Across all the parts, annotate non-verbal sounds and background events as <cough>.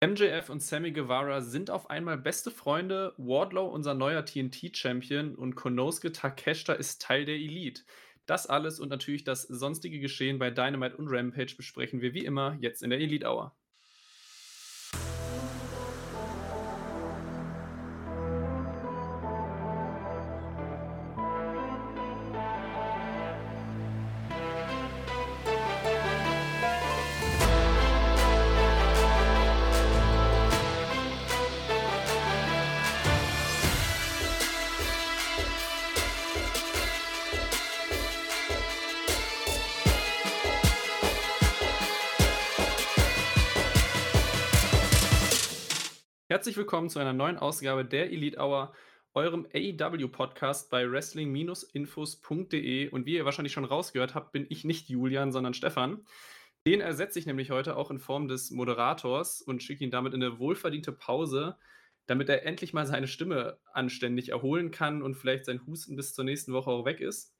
MJF und Sammy Guevara sind auf einmal beste Freunde. Wardlow, unser neuer TNT-Champion, und Konosuke Takeshita ist Teil der Elite. Das alles und natürlich das sonstige Geschehen bei Dynamite und Rampage besprechen wir wie immer jetzt in der Elite Hour. Herzlich willkommen zu einer neuen Ausgabe der Elite Hour, eurem AEW-Podcast bei wrestling-infos.de. Und wie ihr wahrscheinlich schon rausgehört habt, bin ich nicht Julian, sondern Stefan. Den ersetze ich nämlich heute auch in Form des Moderators und schicke ihn damit in eine wohlverdiente Pause, damit er endlich mal seine Stimme anständig erholen kann und vielleicht sein Husten bis zur nächsten Woche auch weg ist.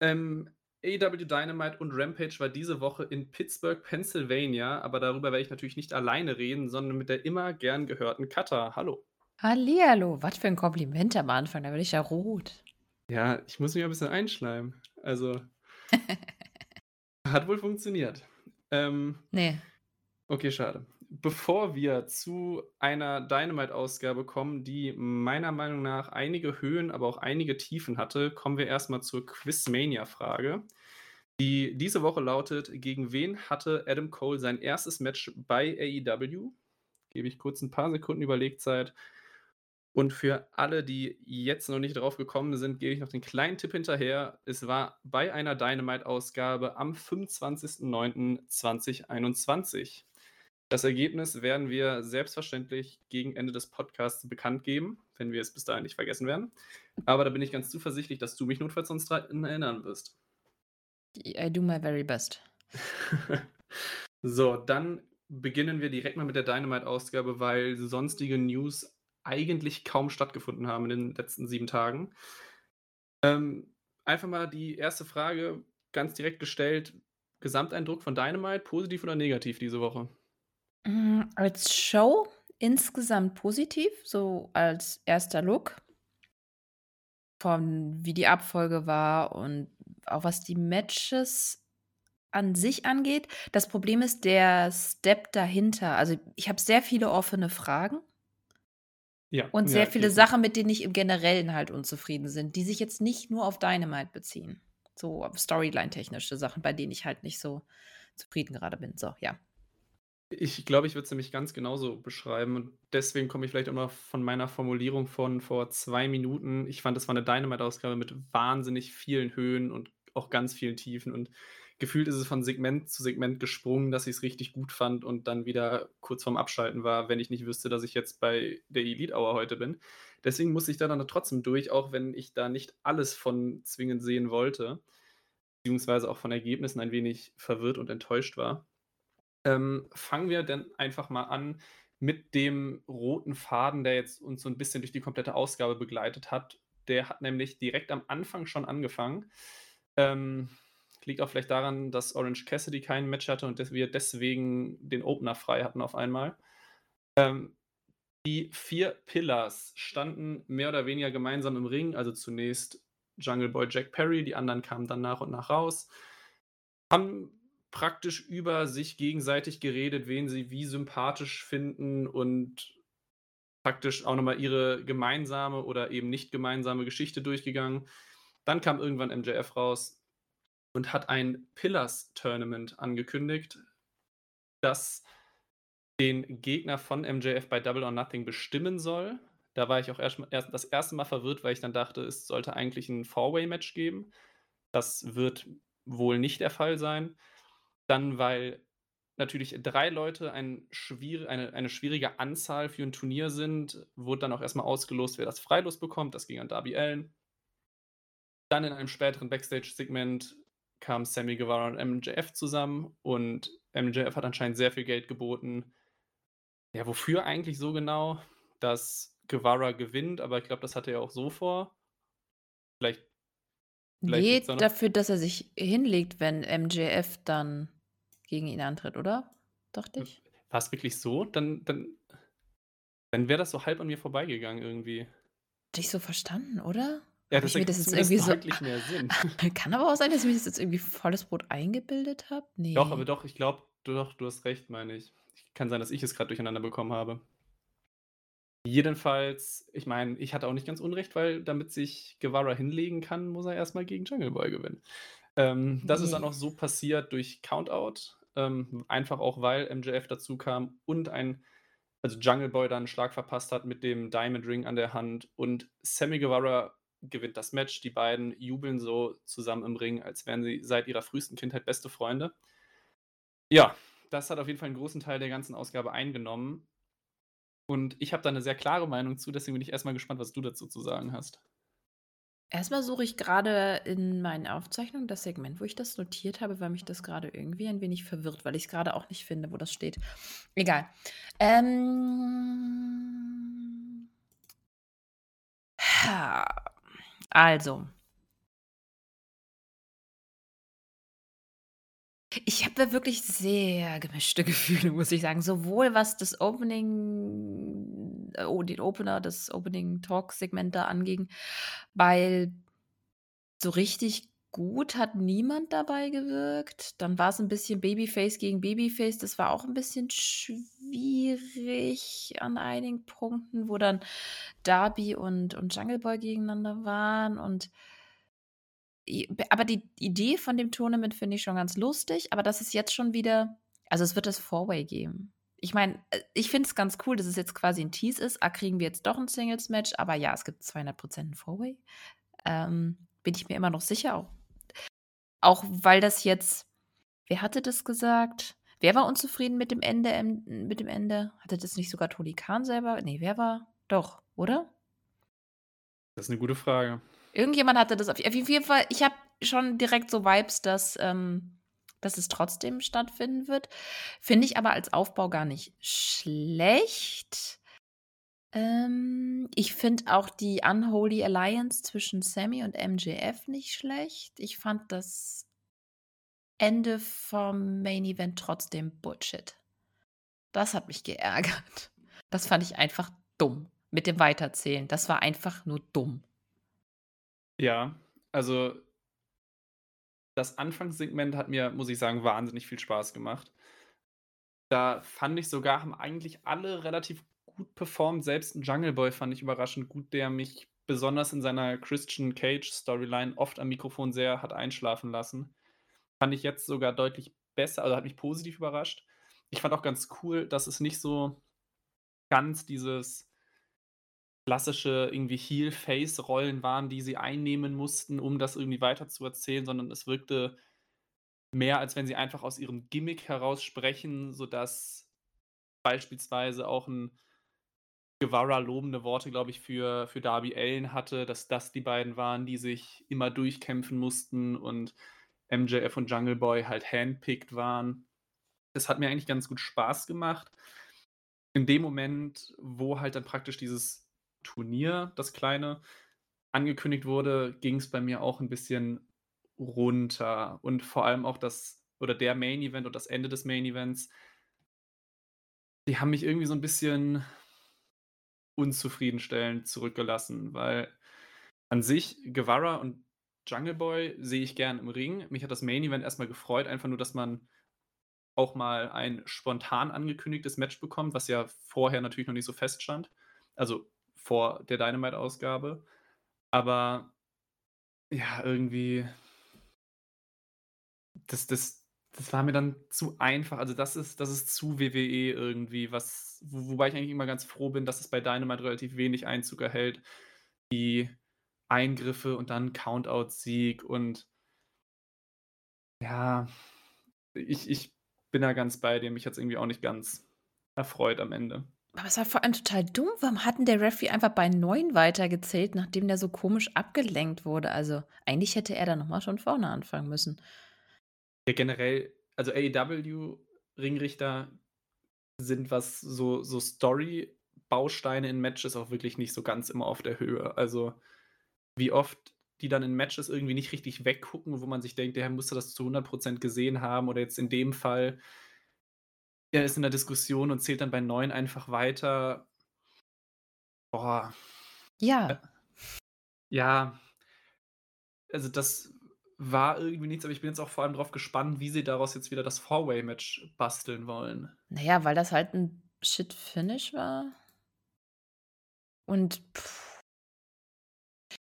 Ähm, AEW Dynamite und Rampage war diese Woche in Pittsburgh, Pennsylvania, aber darüber werde ich natürlich nicht alleine reden, sondern mit der immer gern gehörten Kata. Hallo. Hallihallo, was für ein Kompliment am Anfang, da werde ich ja rot. Ja, ich muss mich ein bisschen einschleimen. Also, <laughs> hat wohl funktioniert. Ähm, nee. Okay, schade bevor wir zu einer Dynamite-Ausgabe kommen, die meiner Meinung nach einige Höhen, aber auch einige Tiefen hatte, kommen wir erstmal zur Quizmania-Frage. Die diese Woche lautet: Gegen wen hatte Adam Cole sein erstes Match bei AEW? Gebe ich kurz ein paar Sekunden Überlegzeit. Und für alle, die jetzt noch nicht drauf gekommen sind, gebe ich noch den kleinen Tipp hinterher. Es war bei einer Dynamite-Ausgabe am 25.09.2021. Das Ergebnis werden wir selbstverständlich gegen Ende des Podcasts bekannt geben, wenn wir es bis dahin nicht vergessen werden. Aber da bin ich ganz zuversichtlich, dass du mich notfalls sonst daran erinnern wirst. I do my very best. <laughs> so, dann beginnen wir direkt mal mit der Dynamite-Ausgabe, weil sonstige News eigentlich kaum stattgefunden haben in den letzten sieben Tagen. Ähm, einfach mal die erste Frage ganz direkt gestellt. Gesamteindruck von Dynamite, positiv oder negativ diese Woche? Hm, als Show insgesamt positiv, so als erster Look. Von wie die Abfolge war und auch was die Matches an sich angeht. Das Problem ist der Step dahinter. Also, ich habe sehr viele offene Fragen Ja, und ja, sehr viele Sachen, mit denen ich im Generellen halt unzufrieden sind, die sich jetzt nicht nur auf Dynamite beziehen. So Storyline-technische Sachen, bei denen ich halt nicht so zufrieden gerade bin. So, ja. Ich glaube, ich würde es nämlich ganz genauso beschreiben und deswegen komme ich vielleicht auch noch von meiner Formulierung von vor zwei Minuten. Ich fand, das war eine Dynamite-Ausgabe mit wahnsinnig vielen Höhen und auch ganz vielen Tiefen und gefühlt ist es von Segment zu Segment gesprungen, dass ich es richtig gut fand und dann wieder kurz vorm Abschalten war, wenn ich nicht wüsste, dass ich jetzt bei der Elite Hour heute bin. Deswegen muss ich da dann trotzdem durch, auch wenn ich da nicht alles von zwingend sehen wollte, beziehungsweise auch von Ergebnissen ein wenig verwirrt und enttäuscht war. Ähm, fangen wir dann einfach mal an mit dem roten Faden, der jetzt uns so ein bisschen durch die komplette Ausgabe begleitet hat. Der hat nämlich direkt am Anfang schon angefangen. Ähm, liegt auch vielleicht daran, dass Orange Cassidy kein Match hatte und wir deswegen den Opener frei hatten auf einmal. Ähm, die vier Pillars standen mehr oder weniger gemeinsam im Ring. Also zunächst Jungle Boy Jack Perry, die anderen kamen dann nach und nach raus. Haben praktisch über sich gegenseitig geredet, wen sie wie sympathisch finden und praktisch auch nochmal ihre gemeinsame oder eben nicht gemeinsame Geschichte durchgegangen. Dann kam irgendwann MJF raus und hat ein Pillars-Tournament angekündigt, das den Gegner von MJF bei Double or Nothing bestimmen soll. Da war ich auch erst, erst das erste Mal verwirrt, weil ich dann dachte, es sollte eigentlich ein Four-Way-Match geben. Das wird wohl nicht der Fall sein. Dann, weil natürlich drei Leute ein schwier eine, eine schwierige Anzahl für ein Turnier sind, wurde dann auch erstmal ausgelost, wer das Freilos bekommt. Das ging an Darby Allen. Dann in einem späteren Backstage-Segment kam Sammy Guevara und MJF zusammen und MJF hat anscheinend sehr viel Geld geboten. Ja, wofür eigentlich so genau? Dass Guevara gewinnt, aber ich glaube, das hatte er auch so vor. Vielleicht. vielleicht nee, dafür, dass er sich hinlegt, wenn MJF dann gegen ihn antritt, oder? Dachte ich. War's wirklich so? Dann dann dann wäre das so halb an mir vorbeigegangen irgendwie. Hatte ich so verstanden, oder? Ja, das ich mir das ergibt jetzt irgendwie so deutlich mehr Sinn. <laughs> kann aber auch sein, dass ich mir das jetzt irgendwie volles Brot eingebildet habe? Doch, aber doch, ich glaube doch, du hast recht, meine ich. Kann sein, dass ich es grad durcheinander bekommen habe. Jedenfalls, ich meine, ich hatte auch nicht ganz unrecht, weil damit sich Guevara hinlegen kann, muss er erst mal gegen Jungle Boy gewinnen. Ähm, das ist dann auch so passiert durch Countout, ähm, einfach auch, weil MJF dazukam und ein also Jungle Boy dann 'n Schlag verpasst hat mit dem Diamond Ring an der Hand und Sammy Guevara gewinnt das Match. Die beiden jubeln so zusammen im Ring, als wären sie seit ihrer frühesten Kindheit beste Freunde. Ja, das hat auf jeden Fall 'n großen Teil der ganzen Ausgabe eingenommen. Und ich habe da 'ne sehr klare Meinung zu, deswegen bin ich erst mal gespannt, was du dazu zu sagen hast. Erst mal suche ich grade in meinen Aufzeichnungen das Segment, wo ich das notiert habe, weil mich das grade irgendwie ein wenig verwirrt, weil ich's grade auch nicht finde, wo das steht. Egal. Ähm also ich habe wirklich sehr gemischte <laughs> Gefühle, muss ich sagen. Sowohl was das Opening oh, den Opener, das Opening-Talk-Segment da anging, weil so richtig gut hat niemand dabei gewirkt. Dann war's 'n bisschen Babyface gegen Babyface. Das war auch 'n bisschen schwierig an einigen Punkten, wo dann Darby und und Jungle Boy gegeneinander waren und aber die Idee von dem Tournament finde ich schon ganz lustig, aber das ist jetzt schon wieder also, es wird das Four-Way geben. Ich meine, äh, ich finde es ganz cool, dass es jetzt quasi 'n Tease ist. Ah, kriegen wir jetzt doch 'n Singles-Match, aber ja, es gibt 200 % 'n Four-Way. Ähm, bin ich mir immer noch sicher, auch auch weil das jetzt wer hatte das gesagt? Wer war unzufrieden mit dem Ende ähm, mit dem Ende? Hatte das nicht sogar Tony Khan selber? Ne, wer war doch, oder? Das ist 'ne gute Frage. Irgendjemand hatte das auf auf jeden Fall ich habe schon direkt so Vibes, dass ähm, dass es trotzdem stattfinden wird. Finde ich aber als Aufbau gar nicht schlecht. Ähm, ich finde auch die Unholy Alliance zwischen Sammy und MJF nicht schlecht. Ich fand das Ende vom Main Event trotzdem Bullshit. Das hat mich geärgert. Das fand ich einfach dumm mit dem Weiterzählen. Das war einfach nur dumm. Ja, also das Anfangssegment hat mir, muss ich sagen, wahnsinnig viel Spaß gemacht. Da fand ich sogar, haben eigentlich alle relativ gut performt. Selbst 'n Jungle Boy fand ich überraschend gut, der mich besonders in seiner Christian Cage-Storyline oft am Mikrofon sehr hat einschlafen lassen. Fand ich jetzt sogar deutlich besser also, hat mich positiv überrascht. Ich fand auch ganz cool, dass es nicht so ganz dieses klassische irgendwie Heel-Face-Rollen waren, die sie einnehmen mussten, um das irgendwie weiterzuerzählen, sondern es wirkte mehr, als wenn sie einfach aus ihrem Gimmick heraus sprechen, sodass beispielsweise auch 'n Guevara lobende Worte, glaube ich, für für Darby Allin hatte, dass das die beiden waren, die sich immer durchkämpfen mussten und MJF und Jungle Boy halt handpicked waren. Das hat mir eigentlich ganz gut Spaß gemacht. In dem Moment, wo halt dann praktisch dieses Turnier, das Kleine, angekündigt wurde, ging's bei mir auch 'n bisschen runter und vor allem auch das oder der Main Event und das Ende des Main Events die haben mich irgendwie so 'n bisschen unzufriedenstellend zurückgelassen, weil an sich Guevara und Jungle Boy sehe ich gern im Ring. Mich hat das Main Event erst mal gefreut, einfach nur, dass man auch mal ein spontan angekündigtes Match bekommt, was ja vorher natürlich noch nicht so feststand, also vor der Dynamite-Ausgabe. Aber ja, irgendwie das das das war mir dann zu einfach. Also, das ist das ist zu WWE irgendwie, was wo wobei ich eigentlich immer ganz froh bin, dass es bei Dynamite relativ wenig Einzug erhält. Die Eingriffe und dann Countout-Sieg und ja, ich ich bin da ganz bei dir. Mich hat's irgendwie auch nicht ganz erfreut am Ende. Aber es war vor allem total dumm. Warum hat 'n der Referee einfach bei 9 weitergezählt, nachdem der so komisch abgelenkt wurde? Also, eigentlich hätte er da noch mal von vorne anfangen müssen. Ja, generell, also AEW-Ringrichter sind, was so so Story-Bausteine in Matches auch wirklich nicht so ganz immer auf der Höhe. Also, wie oft die dann in Matches irgendwie nicht richtig weggucken, wo man sich denkt: „Der musste das zu 100 % gesehen haben“, oder jetzt in dem Fall Er ist in der Diskussion und zählt dann bei 9 einfach weiter. Boah. Ja. Ja. Also, das war irgendwie nichts, aber ich bin jetzt auch vor allem drauf gespannt, wie sie daraus jetzt wieder das Four-Way-Match basteln wollen. Na ja, weil das halt 'n Shit-Finish war. Und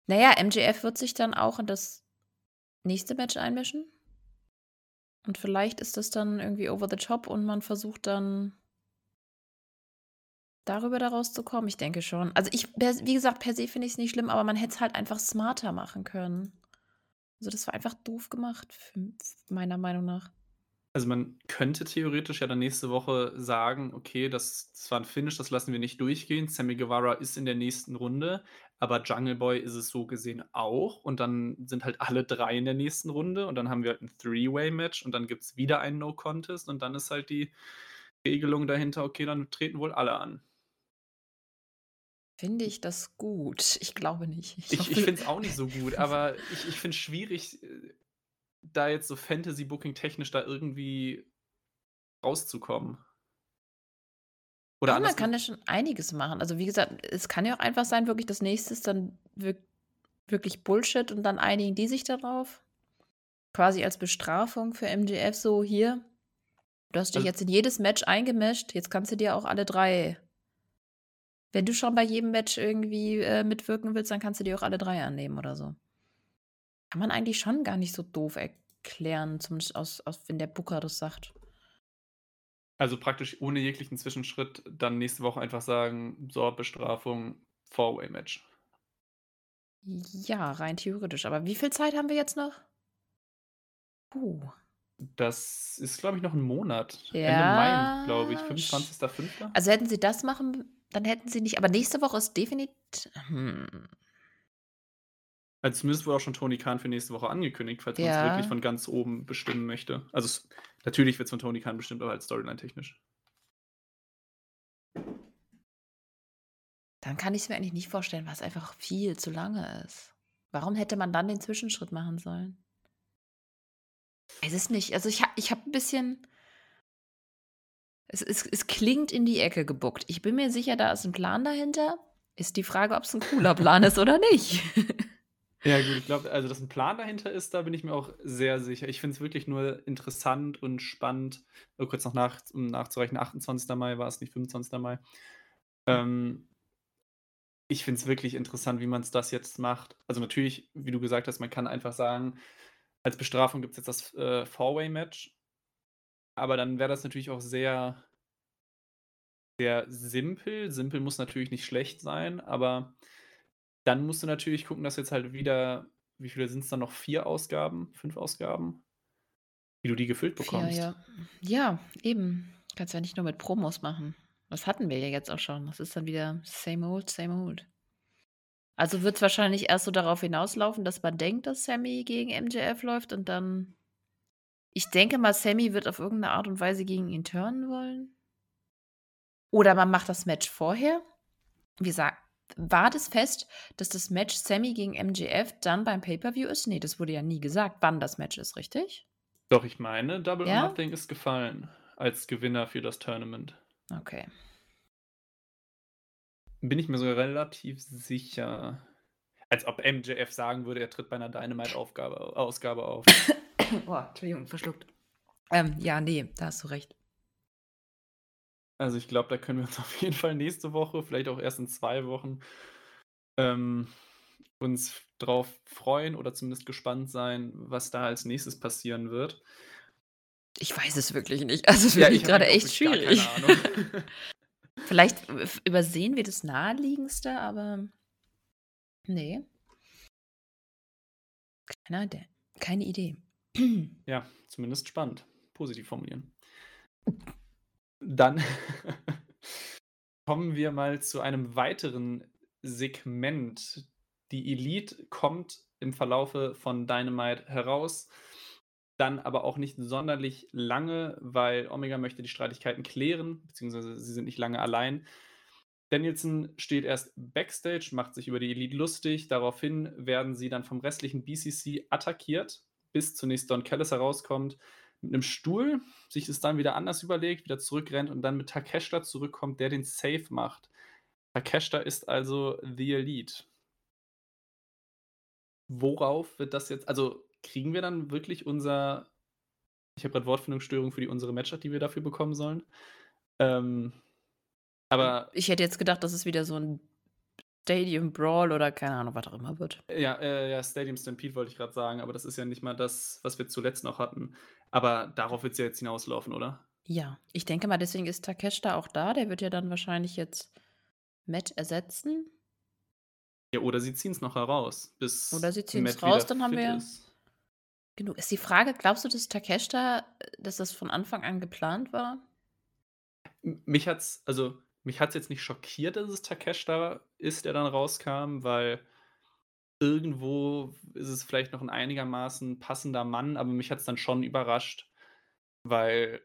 na ja, MJF wird sich dann auch in das nächste Match einmischen. Und vielleicht ist das dann irgendwie over the top und man versucht dann darüber da rauszukommen. Ich denke schon. Also, ich wie gesagt, per se finde ich's nicht schlimm, aber man hätte es halt einfach smarter machen können. Also, das war einfach doof gemacht, meiner Meinung nach. Also, man könnte theoretisch ja dann nächste Woche sagen: „Okay, das das war 'n Finish, das lassen wir nicht durchgehen. Sammy Guevara ist in der nächsten Runde, aber Jungle Boy ist es so gesehen auch.“ Und dann sind halt alle 3 in der nächsten Runde und dann haben wir halt 'n Three-Way-Match und dann gibt's wieder einen No Contest und dann ist halt die Regelung dahinter: Okay, dann treten wohl alle an. Finde ich das gut? Ich glaube nicht. Ich Ich ich finde es auch nicht so gut, aber ich ich finde es schwierig, äh, da jetzt so Fantasy-Booking-technisch da irgendwie rauszukommen. Oder Ja, man kann da schon einiges machen. Also, wie gesagt, es kann ja auch einfach sein, wirklich das Nächste ist dann wirk wirklich Bullshit und dann einigen die sich darauf. Quasi als Bestrafung für MJF so: „Hier, du hast dich Also jetzt in jedes Match eingemischt, jetzt kannst du dir auch alle 3 wenn du schon bei jedem Match irgendwie, äh, mitwirken willst, dann kannst du dir auch alle 3 annehmen“ oder so. Kann man eigentlich schon gar nicht so doof erklären, zumindest aus aus wenn der Booker das sagt. Also, praktisch ohne jeglichen Zwischenschritt dann nächste Woche einfach sagen: „So, Bestrafung, Four-Way-Match.“ Ja, rein theoretisch. Aber wie viel Zeit haben wir jetzt noch? Puh. Das ist, glaube ich, noch 'n Monat. Ende Mai, glaube ich, Ja, sch 25.05.? also, hätten sie das machen dann hätten sie nicht aber nächste Woche ist definit hm. Also, zumindest wurde auch schon Tony Khan für nächste Woche angekündigt, falls man's wirklich Ja. von ganz oben bestimmen möchte. Also, es natürlich wird's von Tony Khan bestimmt, aber halt storyline-technisch. Dann kann ich's mir eigentlich nicht vorstellen, weil's einfach viel zu lange ist. Warum hätte man dann den Zwischenschritt machen sollen? Es nicht. Also, ich ha ich habe 'n bisschen es es es klingt in die Ecke gebookt. Ich bin mir sicher, da ist 'n Plan dahinter. Ist die Frage, ob's 'n cooler Plan ist oder nicht. <laughs> Ja gut, ich glaube also, dass 'n Plan dahinter ist, da bin ich mir auch sehr sicher. Ich finde es wirklich nur interessant und spannend nur kurz noch nach um nachzurechnen, 28. Mai war es, nicht 25. Mai. Ähm ich finde es wirklich interessant, wie man's das jetzt macht. Also, natürlich, wie du gesagt hast, man kann einfach sagen, als Bestrafung gibt's jetzt das, äh, Four-Way-Match. Aber dann wäre das natürlich auch sehr sehr simpel. Simpel muss natürlich nicht schlecht sein, aber dann musst du natürlich gucken, dass jetzt halt wieder wie viele sind's dann noch? 4 Ausgaben, 5 Ausgaben? Wie du die gefüllt 4, bekommst. ja. Ja, eben. Kannst ja nicht nur mit Promos machen. Das hatten wir ja jetzt auch schon. Das ist dann wieder same old, same old. Also, wird's wahrscheinlich erst so darauf hinauslaufen, dass man denkt, dass Sammy gegen MJF läuft und dann ich denke mal, Sammy wird auf irgend 'ne Art und Weise gegen ihn turnen wollen. Oder man macht das Match vorher. Wie sa war das fest, dass das Match Sammy gegen MJF dann beim Pay-per-View ist? Ne, das wurde ja nie gesagt, wann das Match ist, richtig? Doch, ich meine, Double or Ja? Nothing ist gefallen als Gewinner für das Tournament. Okay. Bin ich mir sogar relativ sicher. Als ob MJF sagen würde, er tritt bei 'ner Dynamite-Aufgabe Ausgabe auf. <coughs> Oh, Entschuldigung, verschluckt. Ähm, ja, ne, da hast du recht. Also, ich glaube, da können wir uns <laughs> auf jeden Fall nächste Woche, vielleicht auch erst in 2 Wochen, ähm, uns drauf freuen oder zumindest gespannt sein, was da als Nächstes passieren wird. Ich weiß es wirklich nicht. Also, ist Ja, nämlich auch echt schwierig. keine Ahnung. <laughs> Vielleicht übersehen wir das Naheliegendste, aber ne. Keine keine Idee. Ja, zumindest spannend. Positiv formulieren. <laughs> Dann <laughs> kommen wir mal zu einem weiteren Segment. Die Elite kommt im Verlaufe von Dynamite heraus, dann aber auch nicht sonderlich lange, weil Omega möchte die Streitigkeiten klären, beziehungsweise sie sind nicht lange allein. Danielson steht erst backstage, macht sich über die Elite lustig. Daraufhin werden sie dann vom restlichen BCC attackiert, bis zunächst Don Callis herauskommt. Mit 'nem Stuhl, sich es dann wieder anders überlegt, wieder zurückrennt und dann mit Takeshita zurückkommt, der den Save macht. Takeshita ist also The Elite. Worauf wird das jetzt also, kriegen wir dann wirklich unser ich habe grad Wortfindungsstörung für die unsere Matchart, die wir dafür bekommen sollen. Ähm, aber Ich hätte jetzt gedacht, dass es wieder so 'n Stadium Brawl oder keine Ahnung, was auch immer wird. Ja, äh, ja, Stadium Stampede wollte ich grad sagen, aber das ist ja nicht mal das, was wir zuletzt noch hatten. Aber darauf wird's ja jetzt hinauslaufen, oder? Ja, ich denke mal, deswegen ist Takeshita auch da. Der wird ja dann wahrscheinlich jetzt Matt ersetzen. Ja, oder sie ziehen's noch heraus, bis Oder sie ziehen's Matt raus, dann haben wir ist. genug. Ist die Frage, glaubst du, dass Takeshita äh, dass das von Anfang an geplant war? Mich hat's also, mich hat's jetzt nicht schockiert, dass es Takeshita ist, der dann rauskam, weil irgendwo ist es vielleicht noch 'n einigermaßen passender Mann, aber mich hat's dann schon überrascht, weil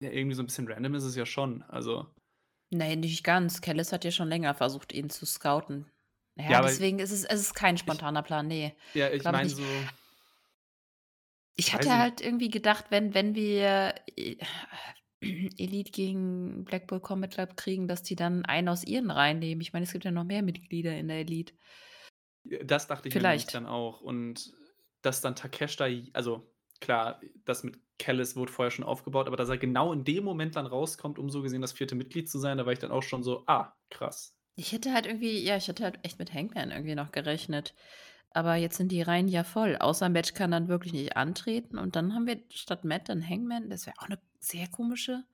ja, irgendwie so 'n bisschen random ist es ja schon, also Ne, nicht ganz. Callis hat ja schon länger versucht, ihn zu scouten. Ja, ja, deswegen ist es es ist kein ich spontaner Plan, ne, Ja, ich ich meine nicht. so Ich hatte ich halt irgendwie gedacht, wenn wenn wir E <clears throat> Elite gegen Blackpool Combat Club kriegen, dass die dann einen aus ihren Reihen nehmen. Ich meine, es gibt ja noch mehr Mitglieder in der Elite. Das dachte ich mir Vielleicht. dann auch und dass dann Takeshita j also klar, das mit Callis wurde vorher schon aufgebaut, aber dass er genau in dem Moment dann rauskommt, um so gesehen das 4. Mitglied zu sein, da war ich dann auch schon so: „Ah, krass.“ Ich hätte halt irgendwie ja, ich hätte halt echt mit Hangman irgendwie noch gerechnet. Aber jetzt sind die Reihen ja voll, außer Matt kann dann wirklich nicht antreten und dann haben wir statt Matt dann Hangman. Das wäre auch 'ne sehr komische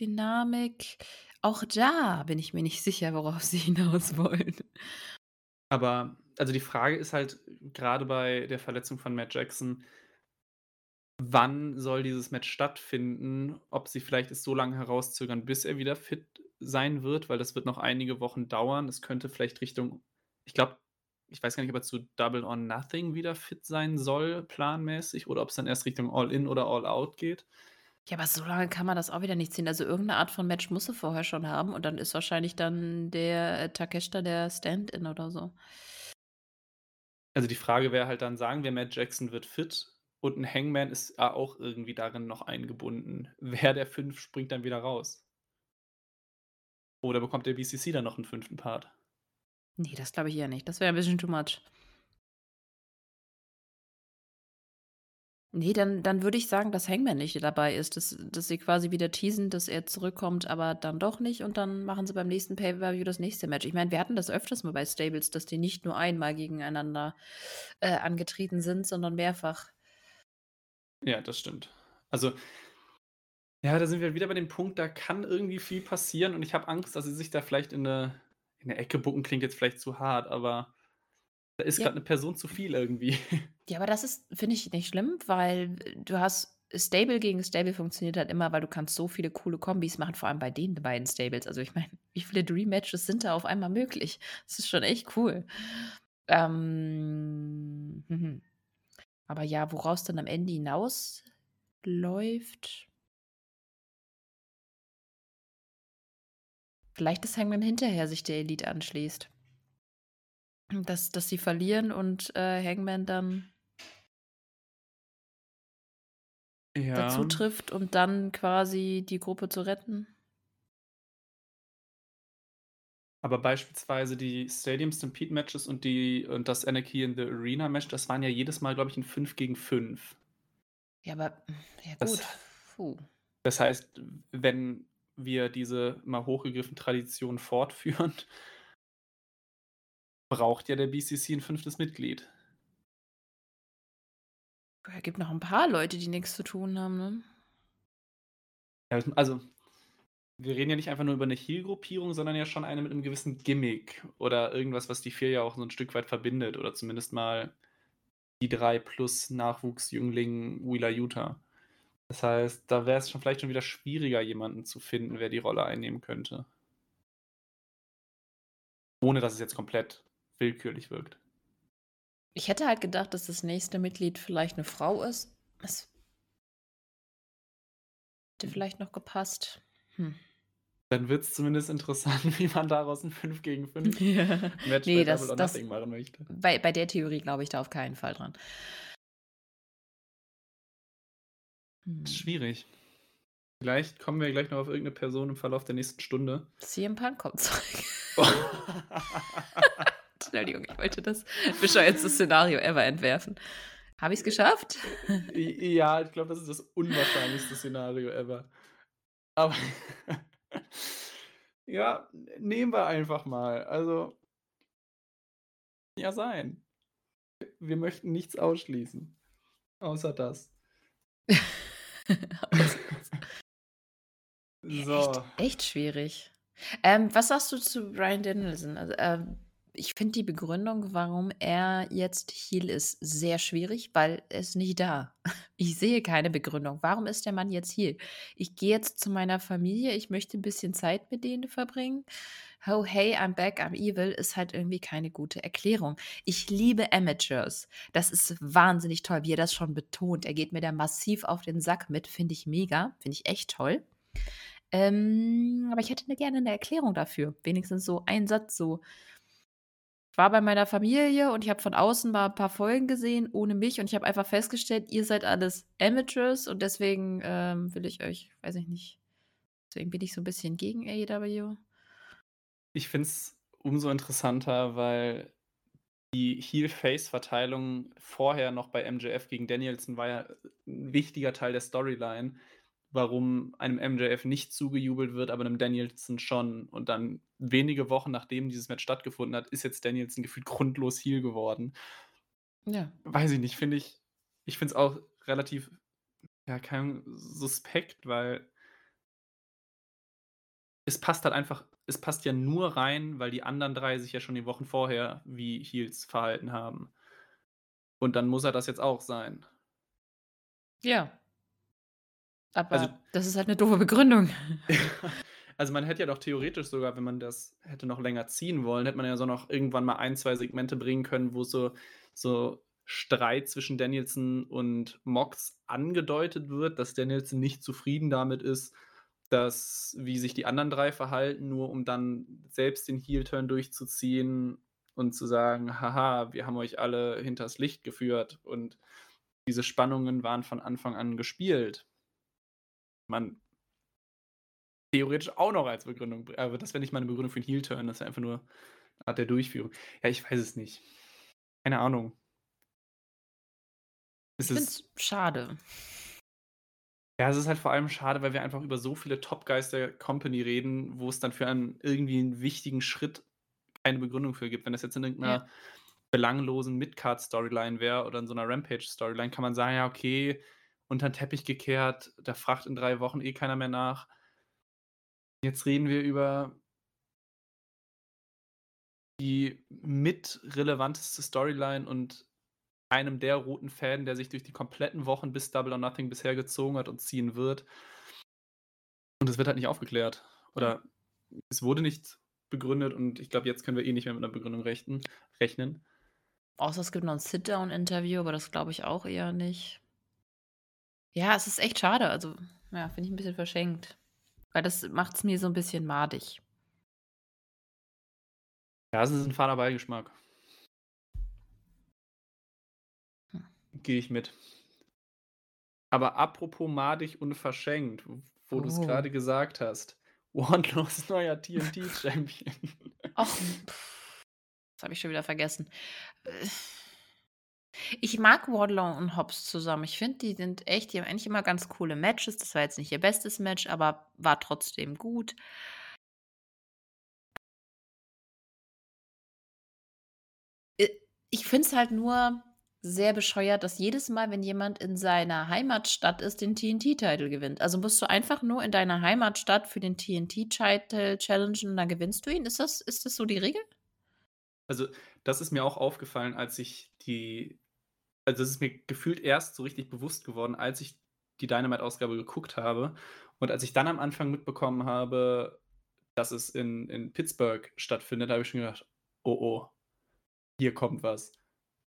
Dynamik. Auch da bin ich mir nicht sicher, worauf sie <laughs> hinaus wollen. Aber also, die Frage ist halt grade bei der Verletzung von Matt Jackson wann soll dieses Match stattfinden? Ob sie vielleicht es so lange herauszögern, bis er wieder fit sein wird, weil das wird noch einige Wochen dauern. Es könnte vielleicht Richtung ich glaube ich weiß gar nicht, ob er zu Double or Nothing wieder fit sein soll planmäßig oder ob's dann erst Richtung All In oder All Out geht. Ja, aber so lange kann man das auch wieder nicht ziehen. Also, irgend 'ne Art von Match muss er vorher schon haben und dann ist wahrscheinlich dann der, äh, Takeshita der Stand-in oder so. Also, die Frage wäre halt dann, sagen wir, Matt Jackson wird fit und 'n Hangman ist ja auch irgendwie darin noch eingebunden. <laughs> Wer der 5 springt dann wieder raus? Oder bekommt der BCC dann noch 'n 5. Part? Ne, das glaube ich eher nicht. Das wäre 'n bisschen too much. Ne, dann dann würde ich sagen, dass Hangman nicht dabei ist, dass dass sie quasi wieder teasen, dass er zurückkommt, aber dann doch nicht und dann machen sie beim nächsten Pay-per-View das nächste Match. Ich meine, wir hatten das öfters mal bei Stables, dass die nicht nur einmal gegeneinander, äh, angetreten sind, sondern mehrfach. Ja, das stimmt. Also ja, da sind wir wieder bei dem Punkt, da kann irgendwie viel passieren und ich habe Angst, dass sie sich da vielleicht in 'ne in 'ne Ecke booken, klingt jetzt vielleicht zu hart, aber da ist Ja. grad 'ne Person zu viel irgendwie. <laughs> Ja, aber das ist finde ich nicht schlimm, weil, äh, du hast Stable gegen Stable funktioniert halt immer, weil du kannst so viele coole Kombis machen, vor allem bei den beiden Stables. Also, ich meine, <laughs> wie viele Dream Matches sind da auf einmal möglich? Das ist schon echt cool. Ähm, mhm. Aber ja, woraus dann am Ende hinausläuft Vielleicht, dass Hangman hinterher sich der Elite anschließt. Dass dass sie verlieren und, äh, Hangman dann dazu Ja. trifft, um dann quasi die Gruppe zu retten. Aber beispielsweise die Stadium Stampede Matches und die und das Anarchy in the Arena Match, das waren ja jedes Mal, glaube ich, 'n 5 gegen 5. Ja, aber ja Das gut. Puh. das heißt, wenn wir diese mal hochgegriffen Tradition fortführen <laughs> braucht ja der BCC 'n 5. Mitglied. Ja, gibt noch 'n paar Leute, die nix zu tun haben, ne? Ja, also, wir reden ja nicht einfach nur über 'ne Heel-Gruppierung, sondern ja schon eine mit 'nem gewissen Gimmick oder irgendwas, was die 4 ja auch so 'n Stück weit verbindet oder zumindest mal die 3 plus Nachwuchsjüngling Wheeler Yuta. Das heißt, da wäre es schon vielleicht schon wieder schwieriger, jemanden zu finden, wer die Rolle einnehmen könnte. Ohne dass es jetzt komplett willkürlich wirkt. Ich hätte halt gedacht, dass das nächste Mitglied vielleicht 'ne Frau ist. Es hätte vielleicht noch gepasst. Hm. Dann wird's zumindest interessant, <laughs> wie man daraus 'n 5 gegen 5 <laughs> Ja. Match Ne, bei das Double das machen möchte. bei bei der Theorie glaube ich da auf keinen Fall dran. Hm. schwierig. Vielleicht kommen wir gleich noch auf irgendeine Person im Verlauf der nächsten Stunde. CM Punk kommt zurück. <laughs> Entschuldigung, ich wollte das bescheuertste Szenario ever entwerfen. Habe ich es geschafft? Ja, ich glaube, das ist das unwahrscheinlichste Szenario ever. Aber <laughs> ja, nehmen wir einfach mal. Also, ja sein. Wir möchten nichts ausschließen. Außer das. <laughs> So. Echt, echt schwierig. Ähm, was sagst du zu Brian Danielson? Also, ähm, ich finde die Begründung, warum er jetzt Heel ist, sehr schwierig, weil er ist nicht da. <laughs> Ich sehe keine Begründung. Warum ist der Mann jetzt Heel? Ich gehe jetzt zu meiner Familie, ich möchte ein bisschen Zeit mit denen verbringen. Oh, hey, I'm back, I'm evil, ist halt irgendwie keine gute Erklärung. Ich liebe Amateurs. Das ist wahnsinnig toll, wie er das schon betont. Er geht mir da massiv auf den Sack mit, finde ich mega, finde ich echt toll. Ähm, aber ich hätte ne gerne eine Erklärung dafür. Wenigstens so ein Satz, so. War bei meiner Familie und ich habe von außen mal ein paar Folgen gesehen, ohne mich, und ich habe einfach festgestellt, ihr seid alles Amateurs und deswegen ähm, will ich euch, weiß ich nicht, deswegen bin ich so ein bisschen gegen AEW. Ich finde es umso interessanter, weil die Heel-Face-Verteilung vorher noch bei MJF gegen Danielson war ja ein wichtiger Teil der Storyline, warum einem MJF nicht zugejubelt wird, aber einem Danielson schon. Und dann wenige Wochen nachdem dieses Match stattgefunden hat, ist jetzt Danielson gefühlt grundlos Heel geworden. Ja. Weiß ich nicht, finde ich, ich finde es auch relativ, ja, kein suspekt, weil es passt halt einfach, es passt ja nur rein, weil die anderen drei sich ja schon die Wochen vorher wie Heels verhalten haben. Und dann muss er das jetzt auch sein. Ja. Aber Also- das ist halt eine doofe Begründung. <laughs> Also man hätte ja doch theoretisch sogar, wenn man das hätte noch länger ziehen wollen, hätte man ja so noch irgendwann mal ein, zwei Segmente bringen können, wo so, so Streit zwischen Danielson und Mox angedeutet wird, dass Danielson nicht zufrieden damit ist, dass wie sich die anderen drei verhalten, nur um dann selbst den Heel-Turn durchzuziehen und zu sagen, haha, wir haben euch alle hinters Licht geführt und diese Spannungen waren von Anfang an gespielt. Man theoretisch auch noch als Begründung, aber das wäre nicht mal eine Begründung für einen Heel-Turn, das wäre einfach nur eine Art der Durchführung. Ja, ich weiß es nicht. Keine Ahnung. Es Ich finde es schade. ja, es ist halt vor allem schade, weil wir einfach über so viele Top-Guys der Company reden, wo es dann für einen irgendwie einen wichtigen Schritt keine Begründung für gibt. Wenn das jetzt in irgendeiner Ja. belanglosen Midcard-Storyline wäre oder in so einer Rampage-Storyline, kann man sagen, ja, okay, unter den Teppich gekehrt, da fragt in drei Wochen eh keiner mehr nach. Jetzt reden wir über die mit relevanteste Storyline und einem der roten Fäden, der sich durch die kompletten Wochen bis Double or Nothing bisher gezogen hat und ziehen wird. Und es wird halt nicht aufgeklärt. Oder es wurde nicht begründet und ich glaube, jetzt können wir eh nicht mehr mit einer Begründung rechnen. Außer es gibt noch ein Sit-Down-Interview, aber das glaube ich auch eher nicht. Ja, es ist echt schade. Also, ja, finde ich ein bisschen verschenkt. Weil das macht es mir so ein bisschen madig. Ja, es ist ein fader Beigeschmack. Hm. Gehe ich mit. Aber apropos madig und verschenkt, wo du es Oh. gerade gesagt hast. Wardlows neuer TNT-Champion. <laughs> Ach, das habe ich schon wieder vergessen. Ich mag Wardlow und Hobbs zusammen. Ich finde, die sind echt, die haben eigentlich immer ganz coole Matches. Das war jetzt nicht ihr bestes Match, aber war trotzdem gut. Äh, Ich finde es halt nur sehr bescheuert, dass jedes Mal, wenn jemand in seiner Heimatstadt ist, den TNT-Titel gewinnt. Also musst du einfach nur in deiner Heimatstadt für den TNT-Titel challengen und dann gewinnst du ihn. Ist das, ist das so die Regel? Also, das ist mir auch aufgefallen, als ich die. Also, das ist mir gefühlt erst so richtig bewusst geworden, als ich die Dynamite-Ausgabe geguckt habe. Und als ich dann am Anfang mitbekommen habe, dass es in, in Pittsburgh stattfindet, habe ich schon gedacht: oh oh, hier kommt was.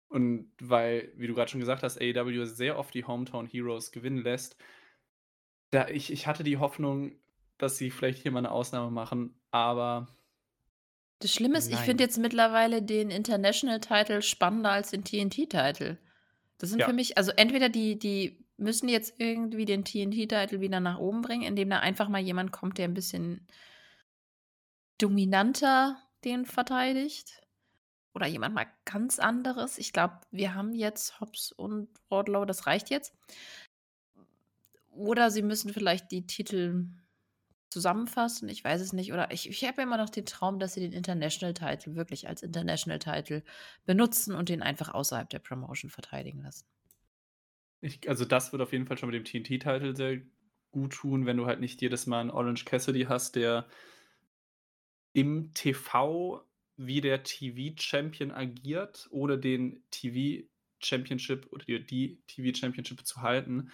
Und weil, wie du gerade schon gesagt hast, AEW sehr oft die Hometown Heroes gewinnen lässt, da ich, ich hatte die Hoffnung, dass sie vielleicht hier mal eine Ausnahme machen, aber Das Schlimme ist, ich Nein. finde jetzt mittlerweile den International Title spannender als den TNT Title. Das sind Ja. für mich, also entweder die, die müssen jetzt irgendwie den TNT-Titel wieder nach oben bringen, indem da einfach mal jemand kommt, der ein bisschen dominanter den verteidigt? Oder jemand mal ganz anderes? Ich glaube, wir haben jetzt Hobbs und Wardlow, das reicht jetzt. Oder sie müssen vielleicht die Titel zusammenfassen, ich weiß es nicht. Oder ich, ich habe immer noch den Traum, dass sie den International Title wirklich als International Title benutzen und den einfach außerhalb der Promotion verteidigen lassen. Ich, also das wird auf jeden Fall schon mit dem TNT-Title sehr gut tun, wenn du halt nicht jedes Mal einen Orange Cassidy hast, der im TV wie der TV-Champion agiert, ohne den TV-Championship oder die TV-Championship zu halten.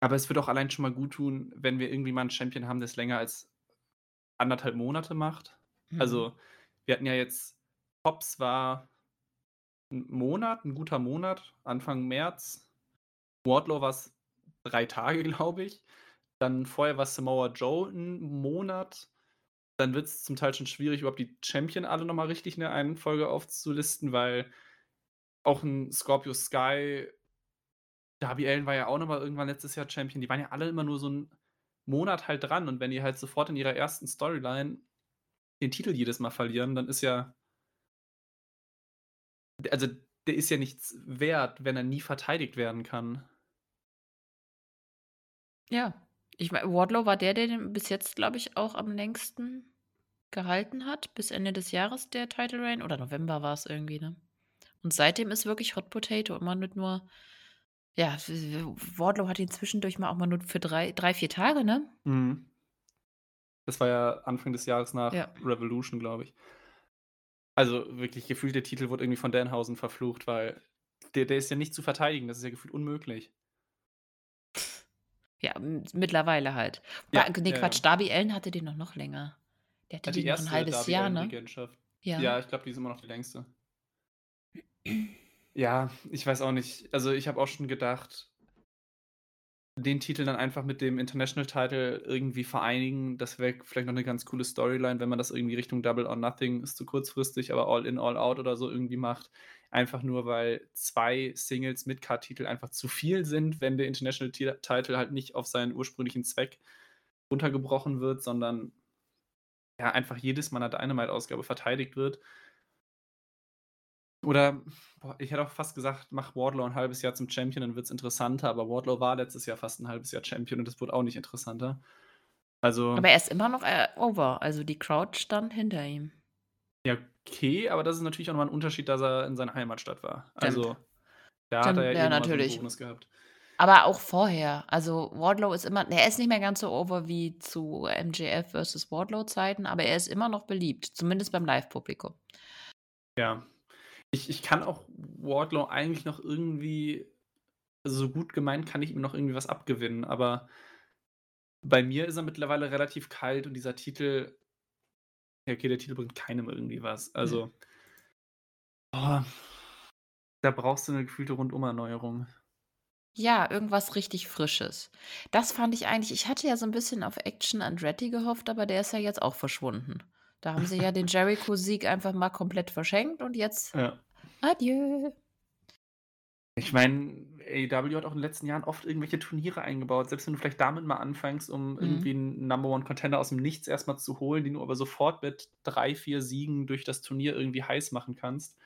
Aber es wird auch allein schon mal gut tun, wenn wir irgendwie mal einen Champion haben, der es länger als anderthalb Monate macht. Mhm. Also, wir hatten ja jetzt, Hobbs war ein Monat, ein guter Monat, Anfang März. Wardlow war es drei Tage, <laughs> glaube ich. Dann vorher war Samoa Joe ein Monat. Dann wird es zum Teil schon schwierig, überhaupt die Champion alle nochmal richtig in der einen Folge aufzulisten, weil auch ein Scorpio Sky Darby Allen war ja auch noch mal irgendwann letztes Jahr Champion. Die waren ja alle immer nur so einen Monat halt dran und wenn die halt sofort in ihrer ersten Storyline den Titel jedes Mal verlieren, dann ist ja also, der ist ja nichts wert, wenn er nie verteidigt werden kann. Ja, ich meine, Wardlow war der, der den bis jetzt, glaube ich, auch am längsten gehalten hat, bis Ende des Jahres der Title Reign oder November war es irgendwie, ne? Und seitdem ist wirklich Hot Potato immer mit nur ja, Wardlow hat ihn zwischendurch mal auch mal nur für drei, drei vier Tage, ne? Mhm. Das war ja Anfang des Jahres nach ja. Revolution, glaube ich. Also wirklich gefühlt, der Titel wurde irgendwie von Danhausen verflucht, weil der, der ist ja nicht zu verteidigen. Das ist ja gefühlt unmöglich. Ja, mittlerweile halt. Ja, nee, Quatsch, ja. Darby Allen hatte den noch noch länger. Der hatte ja, die noch ein halbes Darby Jahr, ne? Ja. ja, ich glaube, die ist immer noch die längste. <clears throat> Ja, ich weiß auch nicht. Also, ich habe auch schon gedacht den Titel dann einfach mit dem International Title irgendwie vereinigen. Das wäre vielleicht noch eine ganz coole Storyline, wenn man das irgendwie Richtung Double or Nothing ist zu kurzfristig, aber All in, All out oder so irgendwie macht. Einfach nur, weil zwei Singles mit Card-Titel einfach zu viel sind, wenn der International Title halt nicht auf seinen ursprünglichen Zweck runtergebrochen wird, sondern ja, einfach jedes Mal eine Dynamite-Ausgabe verteidigt wird. Oder boah, ich hätte auch fast gesagt, mach Wardlow ein halbes Jahr zum Champion, dann wird es interessanter. Aber Wardlow war letztes Jahr fast ein halbes Jahr Champion und das wurde auch nicht interessanter. Also. Aber er ist immer noch äh, over. Also die Crowd stand hinter ihm. Ja, okay, aber das ist natürlich auch nochmal ein Unterschied, dass er in seiner Heimatstadt war. Stimmt. Also, da Stimmt, hat er ja, ja natürlich. So Bonus gehabt. Aber auch vorher. Also Wardlow ist immer, er ist nicht mehr ganz so over wie zu MJF versus Wardlow Zeiten, aber er ist immer noch beliebt, zumindest beim Live-Publikum. Ja, ich, ich kann auch Wardlow eigentlich noch irgendwie, also so gut gemeint kann ich ihm noch irgendwie was abgewinnen, aber bei mir ist er mittlerweile relativ kalt und dieser Titel, ja, okay, der Titel bringt keinem irgendwie was. Also, oh, da brauchst du eine gefühlte Rundumerneuerung. Ja, irgendwas richtig Frisches. Das fand ich eigentlich, ich hatte ja so ein bisschen auf Action Andretti gehofft, aber der ist ja jetzt auch verschwunden. Da haben sie ja den Jericho-Sieg einfach mal komplett verschenkt und jetzt ja. adieu. Ich meine, AEW hat auch in den letzten Jahren oft irgendwelche Turniere eingebaut. Selbst wenn du vielleicht damit mal anfängst, um mhm. irgendwie einen Number One Contender aus dem Nichts erstmal zu holen, den du aber sofort mit drei, vier Siegen durch das Turnier irgendwie heiß machen kannst.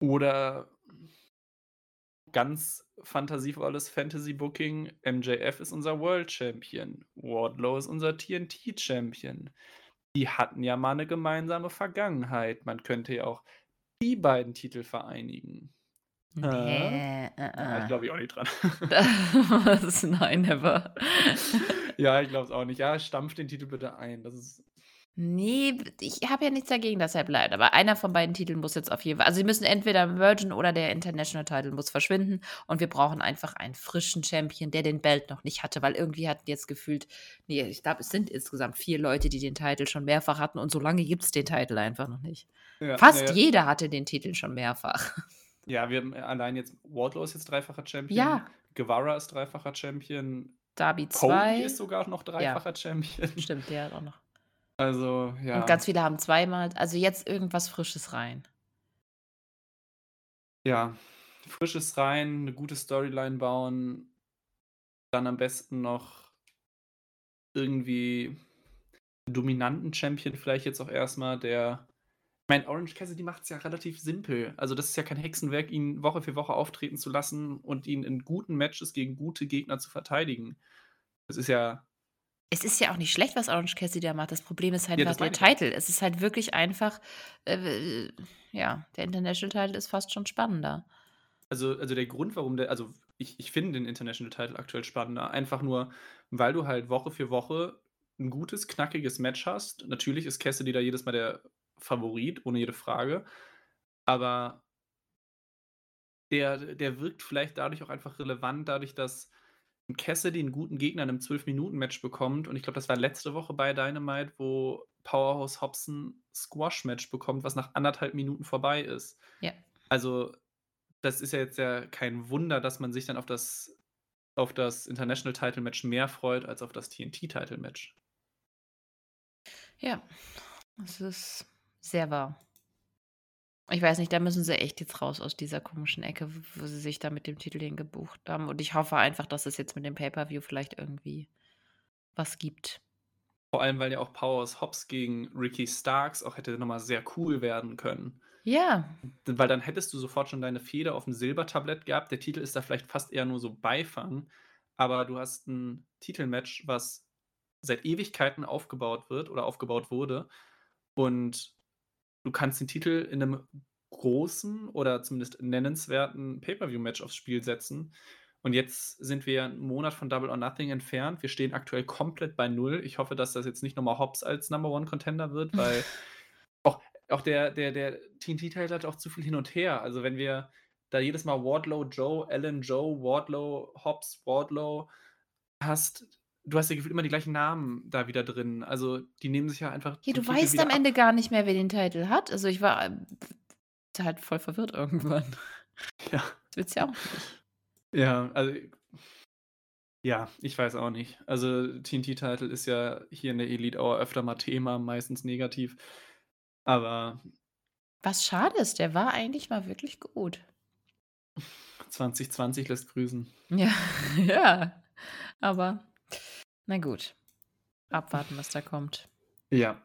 Oder ganz fantasievolles Fantasy-Booking. MJF ist unser World Champion. Wardlow ist unser TNT-Champion. Die hatten ja mal eine gemeinsame Vergangenheit. Man könnte ja auch die beiden Titel vereinigen. Nee, äh, äh. ich glaube ich auch nicht dran. <laughs> Nein, never. <laughs> ja, ich glaube es auch nicht. Ja, stampf den Titel bitte ein. Das ist Nee, ich habe ja nichts dagegen, dass er bleibt, aber einer von beiden Titeln muss jetzt auf jeden Fall also, sie müssen entweder Virgin oder der International Title muss verschwinden und wir brauchen einfach einen frischen Champion, der den Belt noch nicht hatte, weil irgendwie hatten jetzt gefühlt nee, ich glaube, es sind insgesamt vier Leute, die den Titel schon mehrfach hatten und so lange gibt es den Titel einfach noch nicht. Ja, Fast ja. jeder hatte den Titel schon mehrfach. <laughs> Ja, wir haben äh, allein jetzt Wardlow ist jetzt dreifacher Champion, Ja. Guevara ist dreifacher Champion, Darby Cody ist sogar noch dreifacher ja. Champion. Stimmt, der hat auch noch. Also, ja. Und ganz viele haben zweimal. Also jetzt irgendwas Frisches rein. Ja, Frisches rein, 'ne gute Storyline bauen. Dann am besten noch irgendwie dominanten Champion vielleicht jetzt auch erst mal, der ich meine, Orange Cassidy macht's ja relativ simpel. Also, das ist ja kein Hexenwerk, ihn Woche für Woche auftreten zu lassen und ihn in guten Matches gegen gute Gegner zu verteidigen. Das ist ja Es ist ja auch nicht schlecht, was Orange Cassidy da macht. Das Problem ist halt Ja, der. Title. Es ist halt wirklich einfach, äh, ja, der International Title ist fast schon spannender. Also also, der Grund, warum der also, ich ich finde den International Title aktuell spannender, einfach nur, weil du halt Woche für Woche 'n gutes, knackiges Match hast. Natürlich ist Cassidy da jedes Mal der Favorit, ohne jede Frage, aber der der wirkt vielleicht dadurch auch einfach relevant, dadurch, dass Cassidy 'n guten Gegner in 'nem 12-Minuten-Match bekommt und ich glaube, das war letzte Woche bei Dynamite, wo Powerhouse Hobbs 'n Squash-Match bekommt, was nach 1 1/2 Minuten vorbei ist. Ja. Also, das ist ja jetzt ja kein Wunder, dass man sich dann auf das auf das International Title Match mehr freut als auf das TNT Title Match. Ja, das ist sehr wahr. Ich weiß nicht, da müssen sie echt jetzt raus aus dieser komischen Ecke, wo sie sich da mit dem Titel hingebucht haben. Und ich hoffe einfach, dass es jetzt mit dem Pay-per-View vielleicht irgendwie was gibt. Vor allem, weil ja auch Powerhouse Hobbs gegen Ricky Starks auch hätte noch mal sehr cool werden können. Ja. Weil dann hättest du sofort schon deine Fehde auf'm Silbertablett gehabt. Der Titel ist da vielleicht fast eher nur so Beifang, aber du hast 'n Titelmatch, was seit Ewigkeiten aufgebaut wird oder aufgebaut wurde und du kannst den Titel in 'nem großen oder zumindest nennenswerten Pay-per-View-Match aufs Spiel setzen. Und jetzt sind wir 'n Monat von Double or Nothing entfernt. Wir stehen aktuell komplett bei 0. Ich hoffe, dass das jetzt nicht noch mal Hobbs als Number One Contender wird, <laughs> weil auch auch der der der TNT-Title hat auch zu viel hin und her. Also, wenn wir da jedes Mal Wardlow, Joe, Allen, Joe, Wardlow, Hobbs, Wardlow hast du hast ja gefühlt immer die gleichen Namen da wieder drin. Also, die nehmen sich ja einfach Ja, du Titel weißt am ab. Ende gar nicht mehr, wer den Title hat. Also, ich war, ähm, halt voll verwirrt irgendwann. <laughs> Ja. Das willst du ja auch nicht. Ja, also ja, ich weiß auch nicht. Also, TNT-Title ist ja hier in der Elite Hour öfter mal Thema, meistens negativ. Aber Was schade ist, der war eigentlich mal wirklich gut. <laughs> 2020 lässt grüßen. Ja, <laughs> ja, aber na gut. Abwarten, was da kommt. Ja.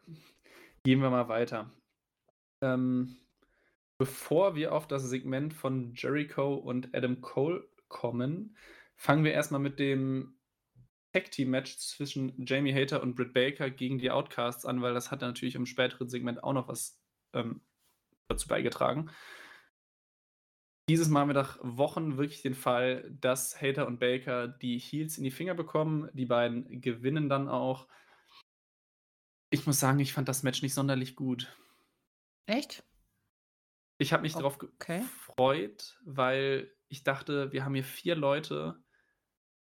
Gehen wir mal weiter. Ähm, bevor wir auf das Segment von Jericho und Adam Cole kommen, fangen wir erst mal mit dem Tag-Team-Match zwischen Jamie Hayter und Britt Baker gegen die Outcasts an, weil das hat natürlich im späteren Segment auch noch was, ähm, dazu beigetragen. Dieses Mal haben wir nach Wochen wirklich den Fall, dass Hayter und Baker die Heels in die Finger bekommen. Die beiden gewinnen dann auch. Ich muss sagen, ich fand das Match nicht sonderlich gut. Echt? Ich habe mich Okay. gefreut, weil ich dachte, wir haben hier 4 Leute,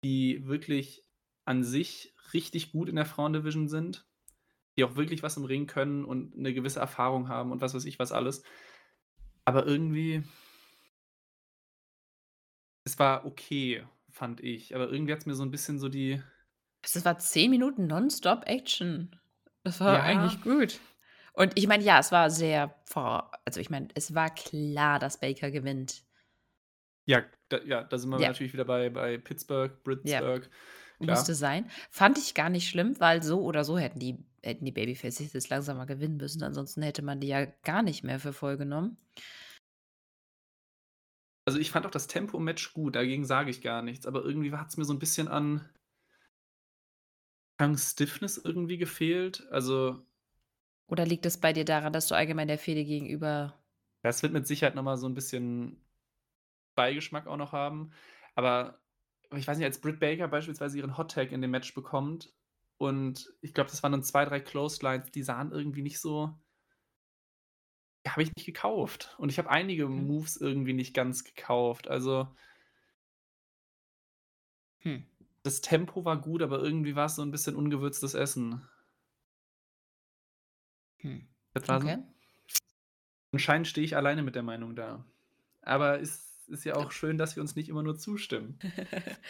die wirklich an sich richtig gut in der Frauendivision sind, die auch wirklich was im Ring können und 'ne gewisse Erfahrung haben und was weiß ich was alles. Aber irgendwie es war okay, fand ich, aber irgendwie hat's mir so 'n bisschen so die Das war 10 Minuten nonstop Action. Das war Ja. eigentlich gut. Und ich meine, ja, es war sehr vor also, ich meine, es war klar, dass Baker gewinnt. Ja, da ja, da sind wir Ja. natürlich wieder bei bei Pittsburgh, Ja. Britsburg, klar. Musste sein. Fand ich gar nicht schlimm, weil so oder so hätten die hätten die Babyfaces jetzt langsam mal gewinnen müssen. Ansonsten hätte man die ja gar nicht mehr für voll genommen. Also, ich fand auch das Tempo im Match gut, dagegen sage ich gar nichts, aber irgendwie hat's mir so 'n bisschen an Stiffness irgendwie gefehlt. Also Oder liegt es bei dir daran, dass du allgemein der Fehde gegenüber Das wird mit Sicherheit noch mal so 'n bisschen Beigeschmack auch noch haben. Aber ich weiß nicht, als Britt Baker beispielsweise ihren Hot Tag in dem Match bekommt und ich glaube, das waren dann 2, 3 Clotheslines, die sahen irgendwie nicht so habe ich nicht gekauft. Und ich habe einige Mhm. Moves irgendwie nicht ganz gekauft. Also Hm. das Tempo war gut, aber irgendwie war's so 'n bisschen ungewürztes Essen. Hm, Das war so okay. Anscheinend stehe ich alleine mit der Meinung da. Aber es ist ja auch schön, dass wir uns nicht immer nur zustimmen. <laughs>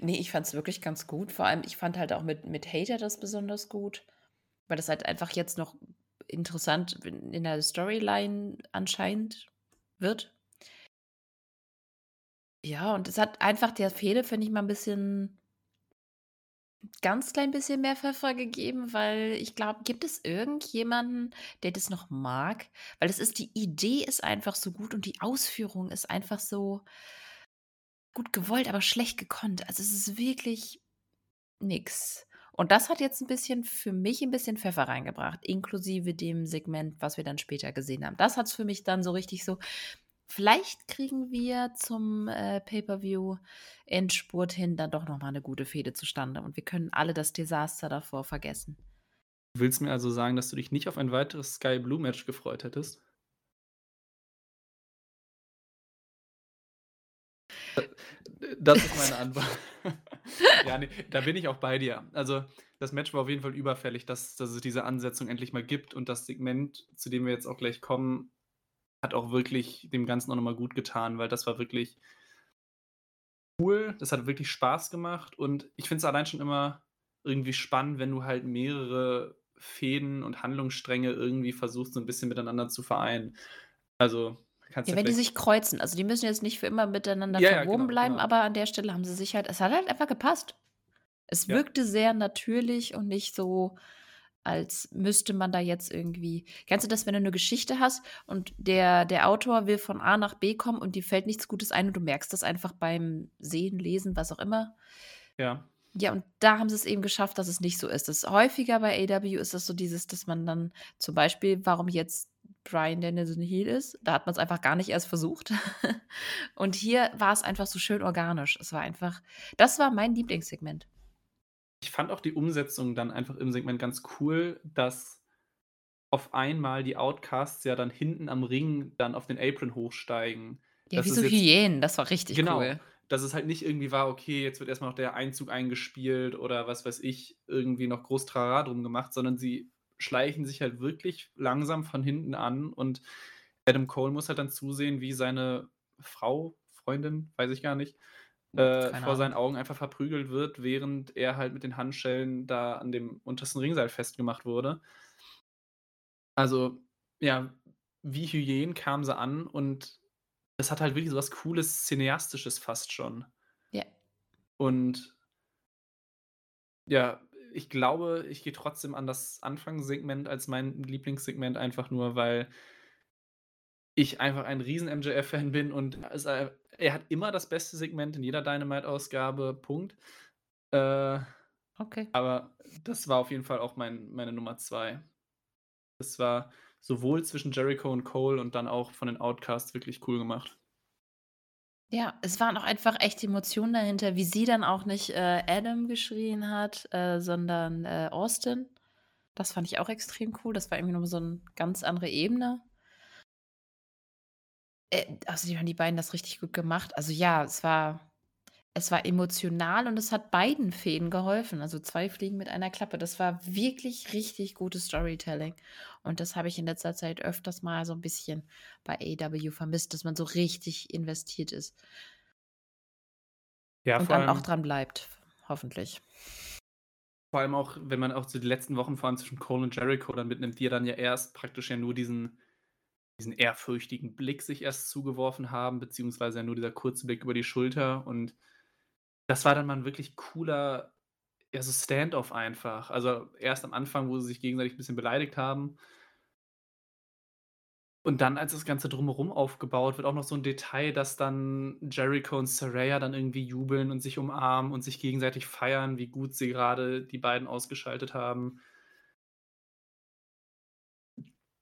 Ne, ich fand's wirklich ganz gut. Vor allem, ich fand halt auch mit mit Hayter das besonders gut, weil das halt einfach jetzt noch interessant in der Storyline anscheinend wird. Ja, und es hat einfach der Fehde, finde ich, mal 'n bisschen ganz klein bisschen mehr Pfeffer gegeben, weil ich glaube gibt es irgendjemanden, der das noch mag? Weil das ist die Idee ist einfach so gut und die Ausführung ist einfach so gut gewollt, aber schlecht gekonnt. Also, es ist wirklich nix. Und das hat jetzt 'n bisschen für mich 'n bisschen Pfeffer reingebracht, inklusive dem Segment, was wir dann später gesehen haben. Das hat's für mich dann so richtig so vielleicht kriegen wir zum, äh, Pay-per-View-Endspurt hin dann doch noch mal 'ne gute Fehde zustande und wir können alle das Desaster davor vergessen. Du willst mir also sagen, dass du dich nicht auf ein weiteres Sky Blue Match gefreut hättest? Das ist meine Antwort. <laughs> Ja, ne, da bin ich auch bei dir. Also, das Match war auf jeden Fall überfällig, dass dass es diese Ansetzung endlich mal gibt und das Segment, zu dem wir jetzt auch gleich kommen, hat auch wirklich dem Ganzen auch noch mal gut getan, weil das war wirklich cool. Das hat wirklich Spaß gemacht und ich finde es allein schon immer irgendwie spannend, wenn du halt mehrere Fäden und Handlungsstränge irgendwie versuchst, so 'n bisschen miteinander zu vereinen. Also, kannst Ja, ja wenn die sich kreuzen. Also, die müssen jetzt nicht für immer miteinander Ja, ja, verwoben genau, bleiben, genau. aber an der Stelle haben sie sich halt es hat halt einfach gepasst. Es Ja. wirkte sehr natürlich und nicht so, als müsste man da jetzt irgendwie kennst du das, wenn du 'ne Geschichte hast und der der Autor will von A nach B kommen und dir fällt nichts Gutes ein und du merkst das einfach beim Sehen, Lesen, was auch immer? Ja. Ja, und da haben sie's eben geschafft, dass es nicht so ist. Das häufiger bei AEW ist das so dieses, dass man dann zum Beispiel, warum jetzt Bryan Danielson Heel ist, da hat man's einfach gar nicht erst versucht. <laughs> Und hier war's einfach so schön organisch. Es war einfach das war mein Lieblingssegment. Ich fand auch die Umsetzung dann einfach im Segment ganz cool, dass auf einmal die Outcasts ja dann hinten am Ring dann auf den Apron hochsteigen. Ja, wie Das so ist jetzt Hyänen, das war richtig genau, cool. dass es halt nicht irgendwie war: „Okay, jetzt wird erst mal noch der Einzug eingespielt“ oder was weiß ich, irgendwie noch groß Trara drum gemacht, sondern sie schleichen sich halt wirklich langsam von hinten an und Adam Cole muss halt dann zusehen, wie seine Frau, Freundin, weiß ich gar nicht, äh, vor seinen. Augen einfach verprügelt wird, während er halt mit den Handschellen da an dem untersten Ringseil festgemacht wurde. Also, ja, wie Hyänen kamen sie an und es hat halt wirklich so was Cooles, Cineastisches fast schon. Ja. Und ja, ich glaube, ich gehe trotzdem an das Anfangssegment als mein Lieblingssegment, einfach nur, weil ich einfach ein riesen MJF-Fan bin und es äh, er hat immer das beste Segment in jeder Dynamite-Ausgabe, Punkt. Äh, Okay. aber das war auf jeden Fall auch mein meine Nummer 2. Es war sowohl zwischen Jericho und Cole und dann auch von den Outcasts wirklich cool gemacht. Ja, es waren auch einfach echte Emotionen dahinter, wie sie dann auch nicht, äh, Adam geschrien hat, äh, sondern, äh, Austin. Das fand ich auch extrem cool. Das war irgendwie noch mal so 'n ganz andere Ebene. Äh, außerdem haben die beiden das richtig gut gemacht. Also, ja, es war es war emotional und es hat beiden Fäden geholfen. Also, 2 Fliegen mit einer Klappe. Das war wirklich richtig gutes Storytelling. Und das habe ich in letzter Zeit öfters mal so 'n bisschen bei AEW vermisst, dass man so richtig investiert ist. Ja, Und dann auch dran bleibt, hoffentlich. vor allem auch, wenn man auch so die letzten Wochen, vor allem zwischen Cole und Jericho dann mitnimmt, die ja dann ja erst praktisch ja nur diesen diesen ehrfürchtigen Blick sich erst zugeworfen haben, beziehungsweise ja nur dieser kurze Blick über die Schulter. Und das war dann mal 'n wirklich cooler, ja, so Stand-off einfach. Also, erst am Anfang, wo sie sich gegenseitig 'n bisschen beleidigt haben und dann, als das Ganze drumherum aufgebaut wird, auch noch so 'n Detail, dass dann Jericho und Saraya dann irgendwie jubeln und sich umarmen und sich gegenseitig feiern, wie gut sie grade die beiden ausgeschaltet haben.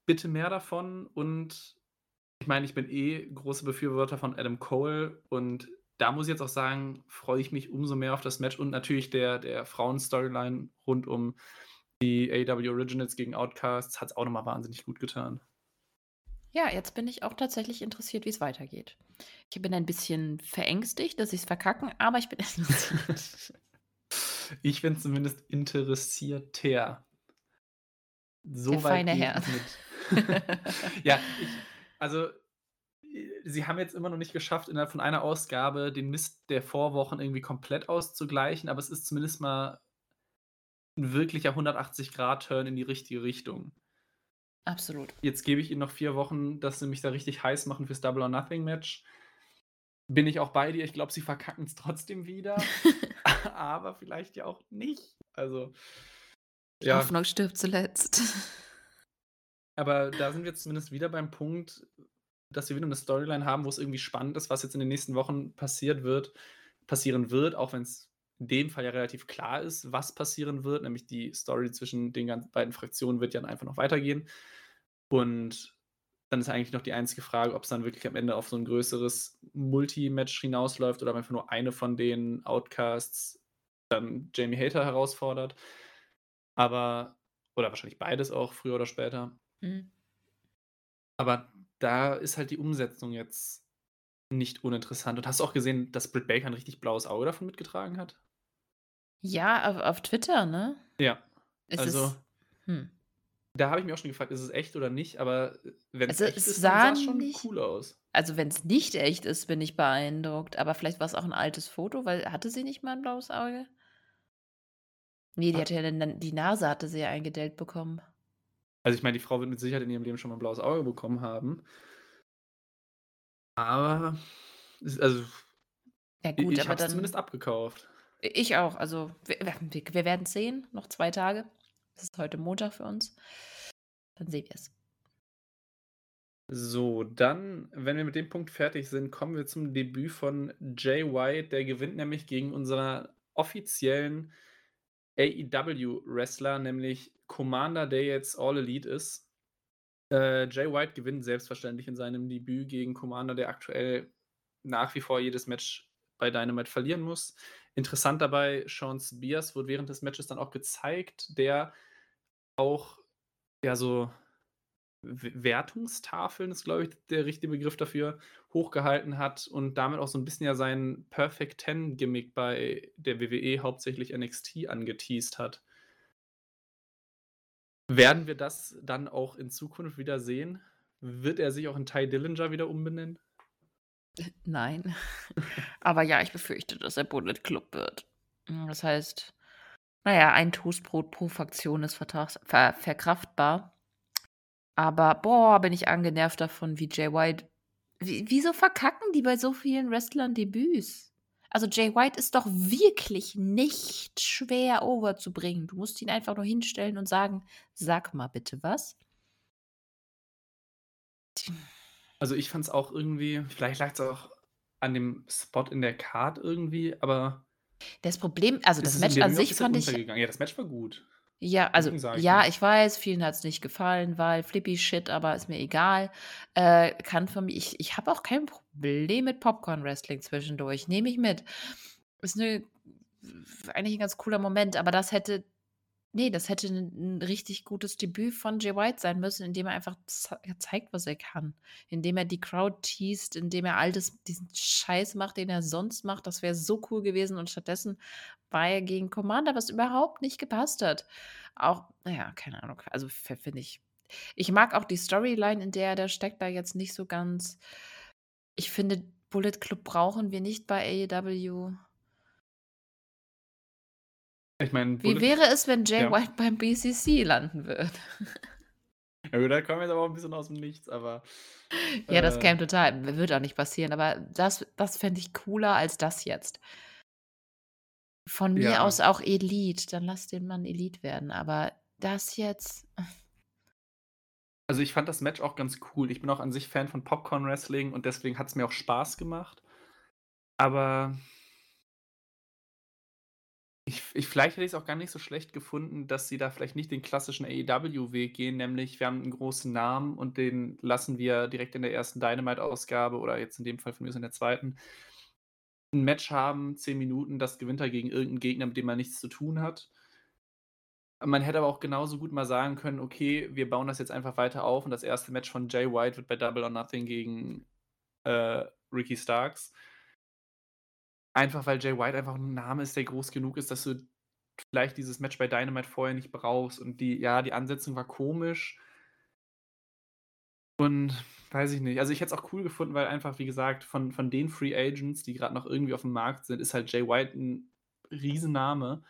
Bitte mehr davon und ich meine, ich bin eh großer Befürworter von Adam Cole und da muss ich jetzt auch sagen, freue ich mich umso mehr auf das Match und natürlich der der Frauen-Storyline rund um die AEW Originals gegen Outcasts hat's auch noch mal wahnsinnig gut getan. Ja, jetzt bin ich auch tatsächlich interessiert, wie's weitergeht. Ich bin ein bisschen verängstigt, dass sie's verkacken, aber ich bin <laughs> interessiert. Ich bin zumindest interessierter. Der So weit feine Herr. ich. <laughs> Ja, ich also, sie haben jetzt immer noch nicht geschafft, innerhalb von einer Ausgabe den Mist der Vorwochen irgendwie komplett auszugleichen, aber es ist zumindest mal 'n wirklicher 180 Grad Turn in die richtige Richtung. Absolut. Jetzt gebe ich ihnen noch 4 Wochen, dass sie mich da richtig heiß machen fürs Double or Nothing Match. Bin ich auch bei dir. Ich glaube, sie verkacken's trotzdem wieder, <laughs> aber vielleicht ja auch nicht. Also Die ja. Hoffnung stirbt zuletzt. Aber da sind wir zumindest wieder beim Punkt, dass wir wieder 'ne Storyline haben, wo's irgendwie spannend ist, was jetzt in den nächsten Wochen passiert wird passieren wird, auch wenn's in dem Fall ja relativ klar ist, was passieren wird, nämlich die Story zwischen den beiden Fraktionen wird ja dann einfach noch weitergehen. Und dann ist eigentlich noch die einzige Frage, ob's dann wirklich am Ende auf so 'n größeres Multi-Match hinausläuft oder ob einfach nur eine von den Outcasts dann Jamie Hayter herausfordert. Aber oder wahrscheinlich beides auch früher oder später. Mhm. Aber da ist halt die Umsetzung jetzt nicht uninteressant. Und hast du auch gesehen, dass Britt Baker 'n richtig blaues Auge davon mitgetragen hat? Ja, auf auf Twitter, ne? Ja, Ist also es hm. da habe ich mich auch schon gefragt, ist es echt oder nicht, aber, äh, wenn's Also, echt es ist, dann sah sah's schon nicht cool aus. also, wenn's nicht echt ist, bin ich beeindruckt, aber vielleicht war's auch 'n altes Foto, weil hatte sie nicht mal 'n blaues Auge? Ne, die Ha hatte ja die Nase hatte sie ja eingedellt bekommen. Also, ich meine, die Frau wird mit Sicherheit in ihrem Leben schon mal 'n blaues Auge bekommen haben. Aber es also Ja gut, ich aber habe es zumindest abgekauft. Ich auch. Also, wir wir wir werden's sehen, noch 2 Tage. Es ist heute Montag für uns. Dann sehen wir's. So, dann, wenn wir mit dem Punkt fertig sind, kommen wir zum Debüt von Jay White. Der gewinnt nämlich gegen unseren offiziellen AEW-Wrestler, nämlich Commander, der jetzt All Elite ist. Äh, Jay White gewinnt selbstverständlich in seinem Debüt gegen Commander, der aktuell nach wie vor jedes Match bei Dynamite verlieren muss. Interessant dabei, Shawn Spears wurde während des Matches dann auch gezeigt, der auch, ja, so Wertungstafeln ist, glaube ich, der richtige Begriff dafür, hochgehalten hat und damit auch so 'n bisschen ja sein Perfect Ten Gimmick bei der WWE, hauptsächlich NXT, angeteased hat. Werden wir das dann auch in Zukunft wieder sehen? Wird er sich auch in Tye Dillinger wieder umbenennen? Nein. <laughs> Aber ja, ich befürchte, dass er Bullet Club wird. Hm, das heißt, na ja, ein Toastbrot pro Faktion ist ver verkraftbar. Aber, boah, bin ich angenervt davon, wie Jay White wie wieso verkacken die bei so vielen Wrestlern Debüts? Also, Jay White ist doch wirklich nicht schwer overzubringen. Du musst ihn einfach nur hinstellen und sagen: „Sag mal bitte was.“ Tja. Also, ich fand's auch irgendwie vielleicht lag's auch an dem Spot in der Card irgendwie, aber Das Problem also, das es Match an sich fand ich. Ja, das Match war gut. Ja, also, ja, ich weiß, vielen hat's nicht gefallen, weil Flippy Shit, aber ist mir egal. Äh, kann von mi ich ich habe auch kein Problem mit Popcorn Wrestling zwischendurch, nehme ich mit. Ist 'ne eigentlich 'n ganz cooler Moment, aber das hätte ne, das hätte 'n 'n richtig gutes Debüt von Jay White sein müssen, indem er einfach zeigt, was er kann. Indem er die Crowd teast, indem er all das diesen Scheiß macht, den er sonst macht. Das wäre so cool gewesen und stattdessen war er gegen Commander, was überhaupt nicht gepasst hat. Auch na ja, keine Ahnung. Also, finde ich ich mag auch die Storyline, in der er da steckt, da jetzt nicht so ganz. Ich finde, Bullet Club brauchen wir nicht bei AEW. Ich meine, Wie wäre es, wenn Jay ja. White beim BCC landen würde? Ja gut, da kommen wir jetzt aber auch 'n bisschen aus'm Nichts, aber, Ja, das äh käme total wird auch nicht passieren, aber das das fände ich cooler als das jetzt. Von mir Ja. aus auch Elite, dann lass den Mann Elite werden, aber das jetzt <laughs> Also, ich fand das Match auch ganz cool. Ich bin auch an sich Fan von Popcorn Wrestling und deswegen hat's mir auch Spaß gemacht. Aber ich ich vielleicht hätte ich's auch gar nicht so schlecht gefunden, dass sie da vielleicht nicht den klassischen AEW-Weg gehen, nämlich wir haben 'n großen Namen und den lassen wir direkt in der ersten Dynamite-Ausgabe oder jetzt in dem Fall von mir aus in der 2. 'n Match haben, 10 Minuten, das gewinnt er gegen irgend 'n Gegner, mit dem er nichts zu tun hat. Man hätte aber auch genauso gut mal sagen können: „Okay, wir bauen das jetzt einfach weiter auf und das 1. Match von Jay White wird bei Double or Nothing gegen, äh, Ricky Starks.“ Einfach, weil Jay White einfach 'n Name ist, der groß genug ist, dass du vielleicht dieses Match bei Dynamite vorher nicht brauchst und die ja, die Ansetzung war komisch. Und weiß ich nicht. Also, ich hätte es auch cool gefunden, weil einfach, wie gesagt, von von den Free Agents, die grad noch irgendwie auf'm Markt sind, ist halt Jay White 'n Riesenname.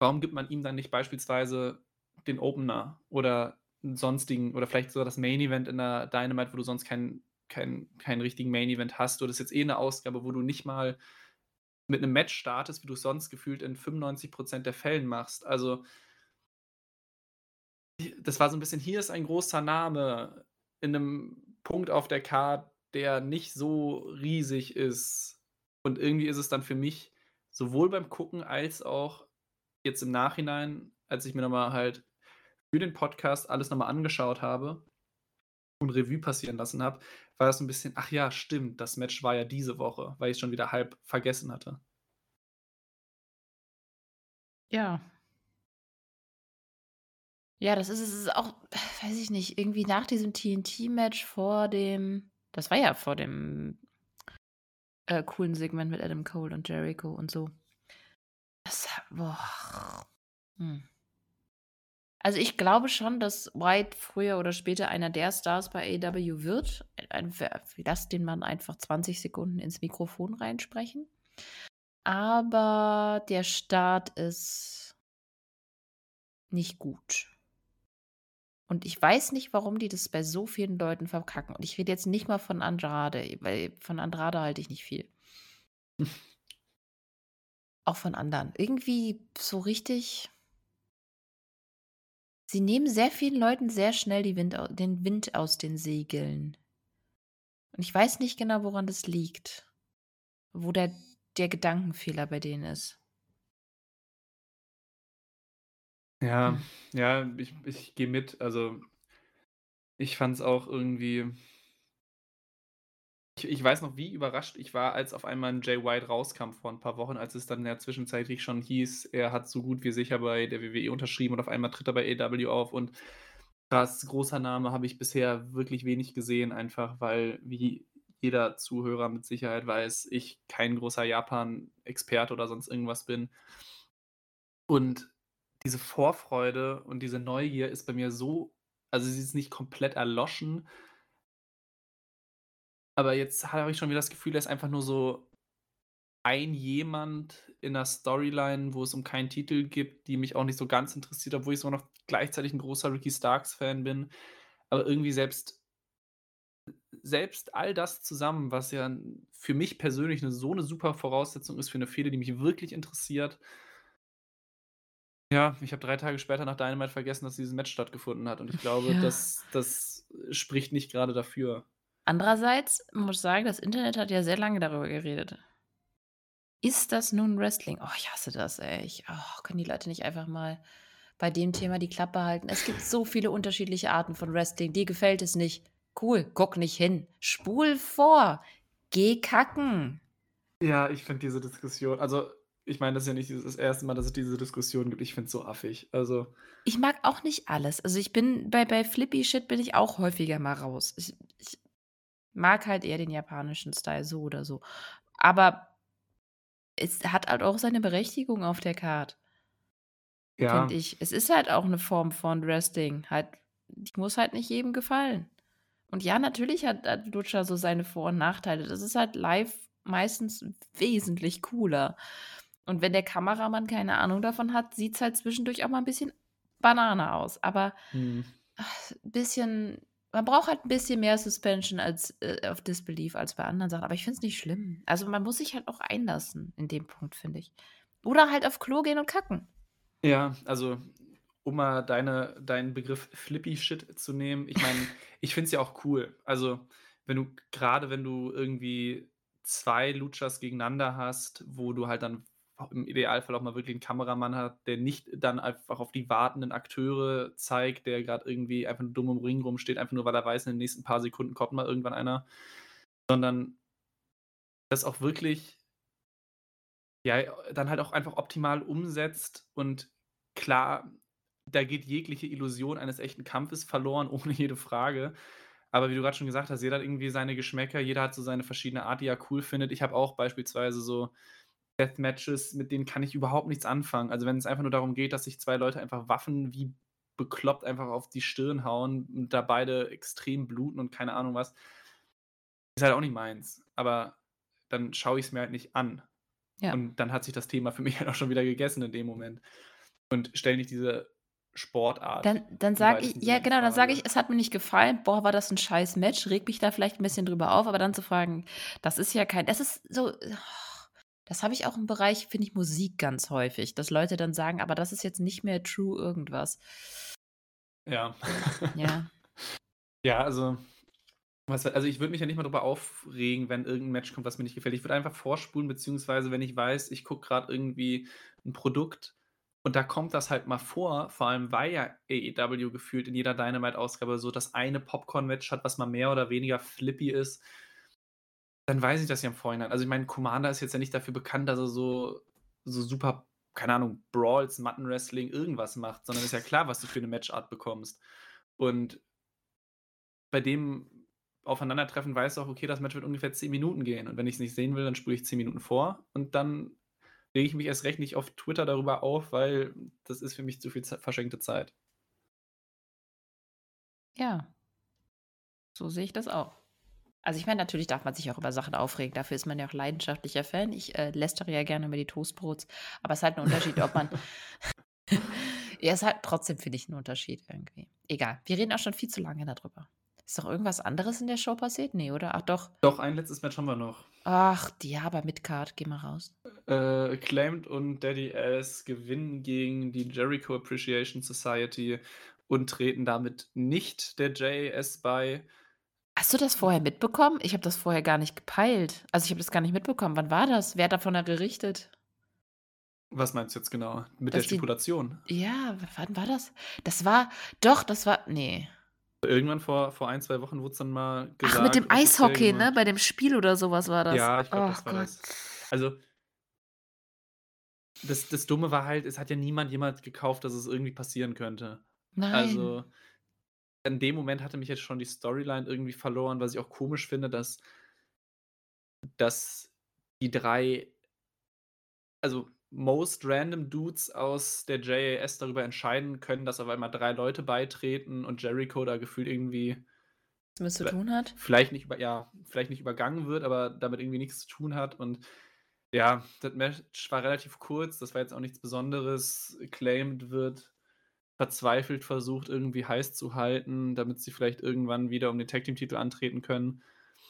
Warum gibt man ihm dann nicht beispielsweise den Opener oder 'n sonstigen oder vielleicht sogar das Main Event in der Dynamite, wo du sonst keinen keinen richtigen Main Event hast. Du hattest jetzt eh 'ne Ausgabe, wo du nicht mal mit 'nem Match startest, wie du's sonst gefühlt in 95% der Fällen machst. Also das war so 'n bisschen: Hier ist ein großer Name in 'nem Punkt auf der Card, der nicht so riesig ist. Und irgendwie ist es dann für mich sowohl beim Gucken als auch jetzt im Nachhinein, als ich mir noch mal halt für den Podcast alles noch mal angeschaut habe und Revue passieren lassen habe, war das so 'n bisschen: „Ach ja, stimmt, das Match war ja diese Woche“, weil ich's schon wieder halb vergessen hatte. Ja. Ja, das ist es ist auch <sighs> weiß ich nicht, irgendwie nach diesem TNT-Match vor dem das war ja vor dem äh, coolen Segment mit Adam Cole und Jericho und so. Das boah. Hm. Also, ich glaube schon, dass White früher oder später einer der Stars bei AEW wird. Ein lass den Mann einfach 20 Sekunden ins Mikrofon reinsprechen. Aber der Start ist nicht gut. Und ich weiß nicht, warum die das bei so vielen Leuten verkacken. Und ich rede jetzt nicht mal von Andrade, weil von Andrade halte ich nicht viel. <laughs> Auch von anderen. Irgendwie so richtig Sie nehmen sehr vielen Leuten sehr schnell Wind den Wind aus den Segeln. Und ich weiß nicht genau, woran das liegt. Wo der der Gedankenfehler bei denen ist. Ja, Hm. ja, ich ich gehe mit. Also, ich fand's auch irgendwie ich ich weiß noch, wie überrascht ich war, als auf einmal 'n Jay White rauskam vor 'n paar Wochen, als es dann ja zwischenzeitlich schon hieß, er hat so gut wie sicher bei der WWE unterschrieben und auf einmal tritt er bei AEW auf und krass, großer Name, habe ich bisher wirklich wenig gesehen, einfach weil, wie jeder Zuhörer mit Sicherheit weiß, ich kein großer Japan-Experte oder sonst irgendwas bin. Und diese Vorfreude und diese Neugier ist bei mir so also, sie ist nicht komplett erloschen aber jetzt habe ich schon wieder das Gefühl, er ist einfach nur so ein jemand in 'ner Storyline, wo es um keinen Titel gibt, die mich auch nicht so ganz interessiert, obwohl ich sogar noch gleichzeitig 'n großer Ricky Starks-Fan bin. Aber irgendwie selbst selbst all das zusammen, was ja für mich persönlich 'ne so 'ne super Voraussetzung ist für 'ne Fehde, die mich wirklich interessiert ja, ich habe 3 Tage später nach Dynamite vergessen, dass dieses Match stattgefunden hat und ich glaube, Ja. das das spricht nicht grade dafür. Andererseits muss ich sagen, das Internet hat ja sehr lange darüber geredet. Ist das nun Wrestling? Oh, ich hasse das, ey. Ich oh, können die Leute nicht einfach mal bei dem Thema die Klappe halten? Es gibt so viele unterschiedliche Arten von Wrestling. Dir gefällt es nicht. Cool, guck nicht hin. Spul vor. Geh kacken. Ja, ich finde diese Diskussion also, ich meine, das ist ja nicht das 1. Mal, dass es diese Diskussion gibt. Ich finde es so affig. Also Ich mag auch nicht alles. Also, ich bin bei bei Flippy Shit bin ich auch häufiger mal raus. Ich ich mag halt eher den japanischen Style so oder so. Aber es hat halt auch seine Berechtigung auf der Card. Finde Ja. ich. Es ist halt auch 'ne Form von Wrestling. Halt die muss halt nicht jedem gefallen. Und ja, natürlich hat hat Lucha so seine Vor und Nachteile. Das ist halt live meistens wesentlich cooler. Und wenn der Kameramann keine Ahnung davon hat, sieht's halt zwischendurch auch mal 'n bisschen Banane aus. Aber Mhm. bisschen man braucht halt 'n bisschen mehr Suspension als äh, of Disbelief als bei anderen Sachen. Aber ich finde es nicht schlimm. Also, man muss sich halt auch einlassen in dem Punkt, finde ich. Oder halt auf Klo gehen und kacken. Ja, also, um mal deine deinen Begriff Flippy Shit zu nehmen. Ich meine, <laughs> ich finde es ja auch cool. Also, wenn du grade wenn du irgendwie 2 Luchas gegeneinander hast, wo du halt dann im Idealfall auch mal wirklich 'n Kameramann hat, der nicht dann einfach auf die wartenden Akteure zeigt, der grad irgendwie einfach dumm im Ring rumsteht, einfach nur, weil er weiß, in den nächsten paar Sekunden kommt mal irgendwann einer. Sondern das auch wirklich ja, dann halt auch einfach optimal umsetzt und klar, da geht jegliche Illusion eines echten Kampfes verloren, <laughs> ohne jede Frage. Aber wie du grad schon gesagt hast, jeder hat irgendwie seine Geschmäcker, jeder hat so seine verschiedene Art, die er cool findet. Ich habe auch beispielsweise so Deathmatches, mit denen kann ich überhaupt nichts anfangen. Also, wenn es einfach nur darum geht, dass sich 2 Leute einfach Waffen wie bekloppt einfach auf die Stirn hauen und da beide extrem bluten und keine Ahnung was. Ist halt auch nicht meins. Aber dann schaue ich's mir halt nicht an. Ja. Und dann hat sich das Thema für <laughs> mich halt auch schon wieder gegessen in dem Moment. Und stelle nicht diese Sportart. Dann dann sage ich ja genau, dann sage ich: „Es hat mir nicht gefallen. Boah, war das 'n scheiß Match.“ Rege mich da vielleicht 'n bisschen drüber auf, aber dann zu fragen, das ist ja kein das ist so das habe ich auch im Bereich, finde ich, Musik ganz häufig, dass Leute dann sagen: „Aber das ist jetzt nicht mehr true irgendwas.“ Ja. Ja. <laughs> Ja, also, was also, ich würde mich ja nicht mal drüber aufregen, wenn irgend 'n Match kommt, was mir nicht gefällt. Ich würde einfach vorspulen, beziehungsweise wenn ich weiß, ich gucke grad irgendwie 'n Produkt und da kommt das halt mal vor, vor allem weil ja AEW gefühlt in jeder Dynamite-Ausgabe so das eine Popcorn-Match hat, was mal mehr oder weniger flippy ist. Dann weiß ich das ja im Vorhinein. Also, ich meine, Commander ist jetzt ja nicht dafür bekannt, dass er so so super, keine Ahnung, Brawls, Mattenwrestling, irgendwas macht, sondern ist ja <laughs> klar, was du für 'ne Matchart bekommst. Und bei dem Aufeinandertreffen weißt du auch, okay, das Match wird ungefähr 10 Minuten gehen und wenn ich's nicht sehen will, dann spule ich 10 Minuten vor und dann rege ich mich erst recht nicht auf Twitter darüber auf, weil das ist für mich zu viel verschenkte Zeit. Ja. So sehe ich das auch. Also, ich meine, natürlich darf man sich auch über Sachen aufregen. Dafür ist man ja auch leidenschaftlicher Fan. Ich, äh, lästere ja gerne über die Toastbrots, aber es ist halt 'n Unterschied, ob man <laughs> ja, ist halt trotzdem, finde ich, 'n Unterschied irgendwie. Egal, wir reden auch schon viel zu lange da drüber. Ist noch irgendwas anderes in der Show passiert? Ne, oder? Ach doch. Doch, ein letztes Match haben wir noch. Ach, ja, aber Midcard, geh mal raus. Äh, Acclaimed und Daddy Ass gewinnen gegen die Jericho Appreciation Society und treten damit nicht der JAS bei. Hast du das vorher mitbekommen? Ich habe das vorher gar nicht gepeilt. Also, ich habe das gar nicht mitbekommen. Wann war das? Wer hat davon da gerichtet? Was meinst du jetzt genau? Mit der Dass die Stipulation? ja, wann war das? Das war doch, das war ne. Irgendwann vor vor 1, 2 Wochen wurd's dann mal gesagt, Ach, mit dem offiziell Eishockey, ne? gemacht. Bei dem Spiel oder so was war das. Ja, ich glaube, Oh das war das. Also das das Dumme war halt, es hat ja niemand jemals gekauft, dass es irgendwie passieren könnte. Nein. Also, in dem Moment hatte mich jetzt schon die Storyline irgendwie verloren, was ich auch komisch finde, dass dass die 3 also, most random Dudes aus der JAS darüber entscheiden können, dass auf einmal 3 Leute beitreten und Jericho da gefühlt irgendwie Was zu tun hat? vielleicht nicht über ja, vielleicht nicht übergangen wird, aber damit irgendwie nix zu tun hat und ja, das Match war relativ kurz, das war jetzt auch nichts Besonderes. Acclaimed wird verzweifelt versucht, irgendwie heiß zu halten, damit sie vielleicht irgendwann wieder um den Tag-Team-Titel antreten können.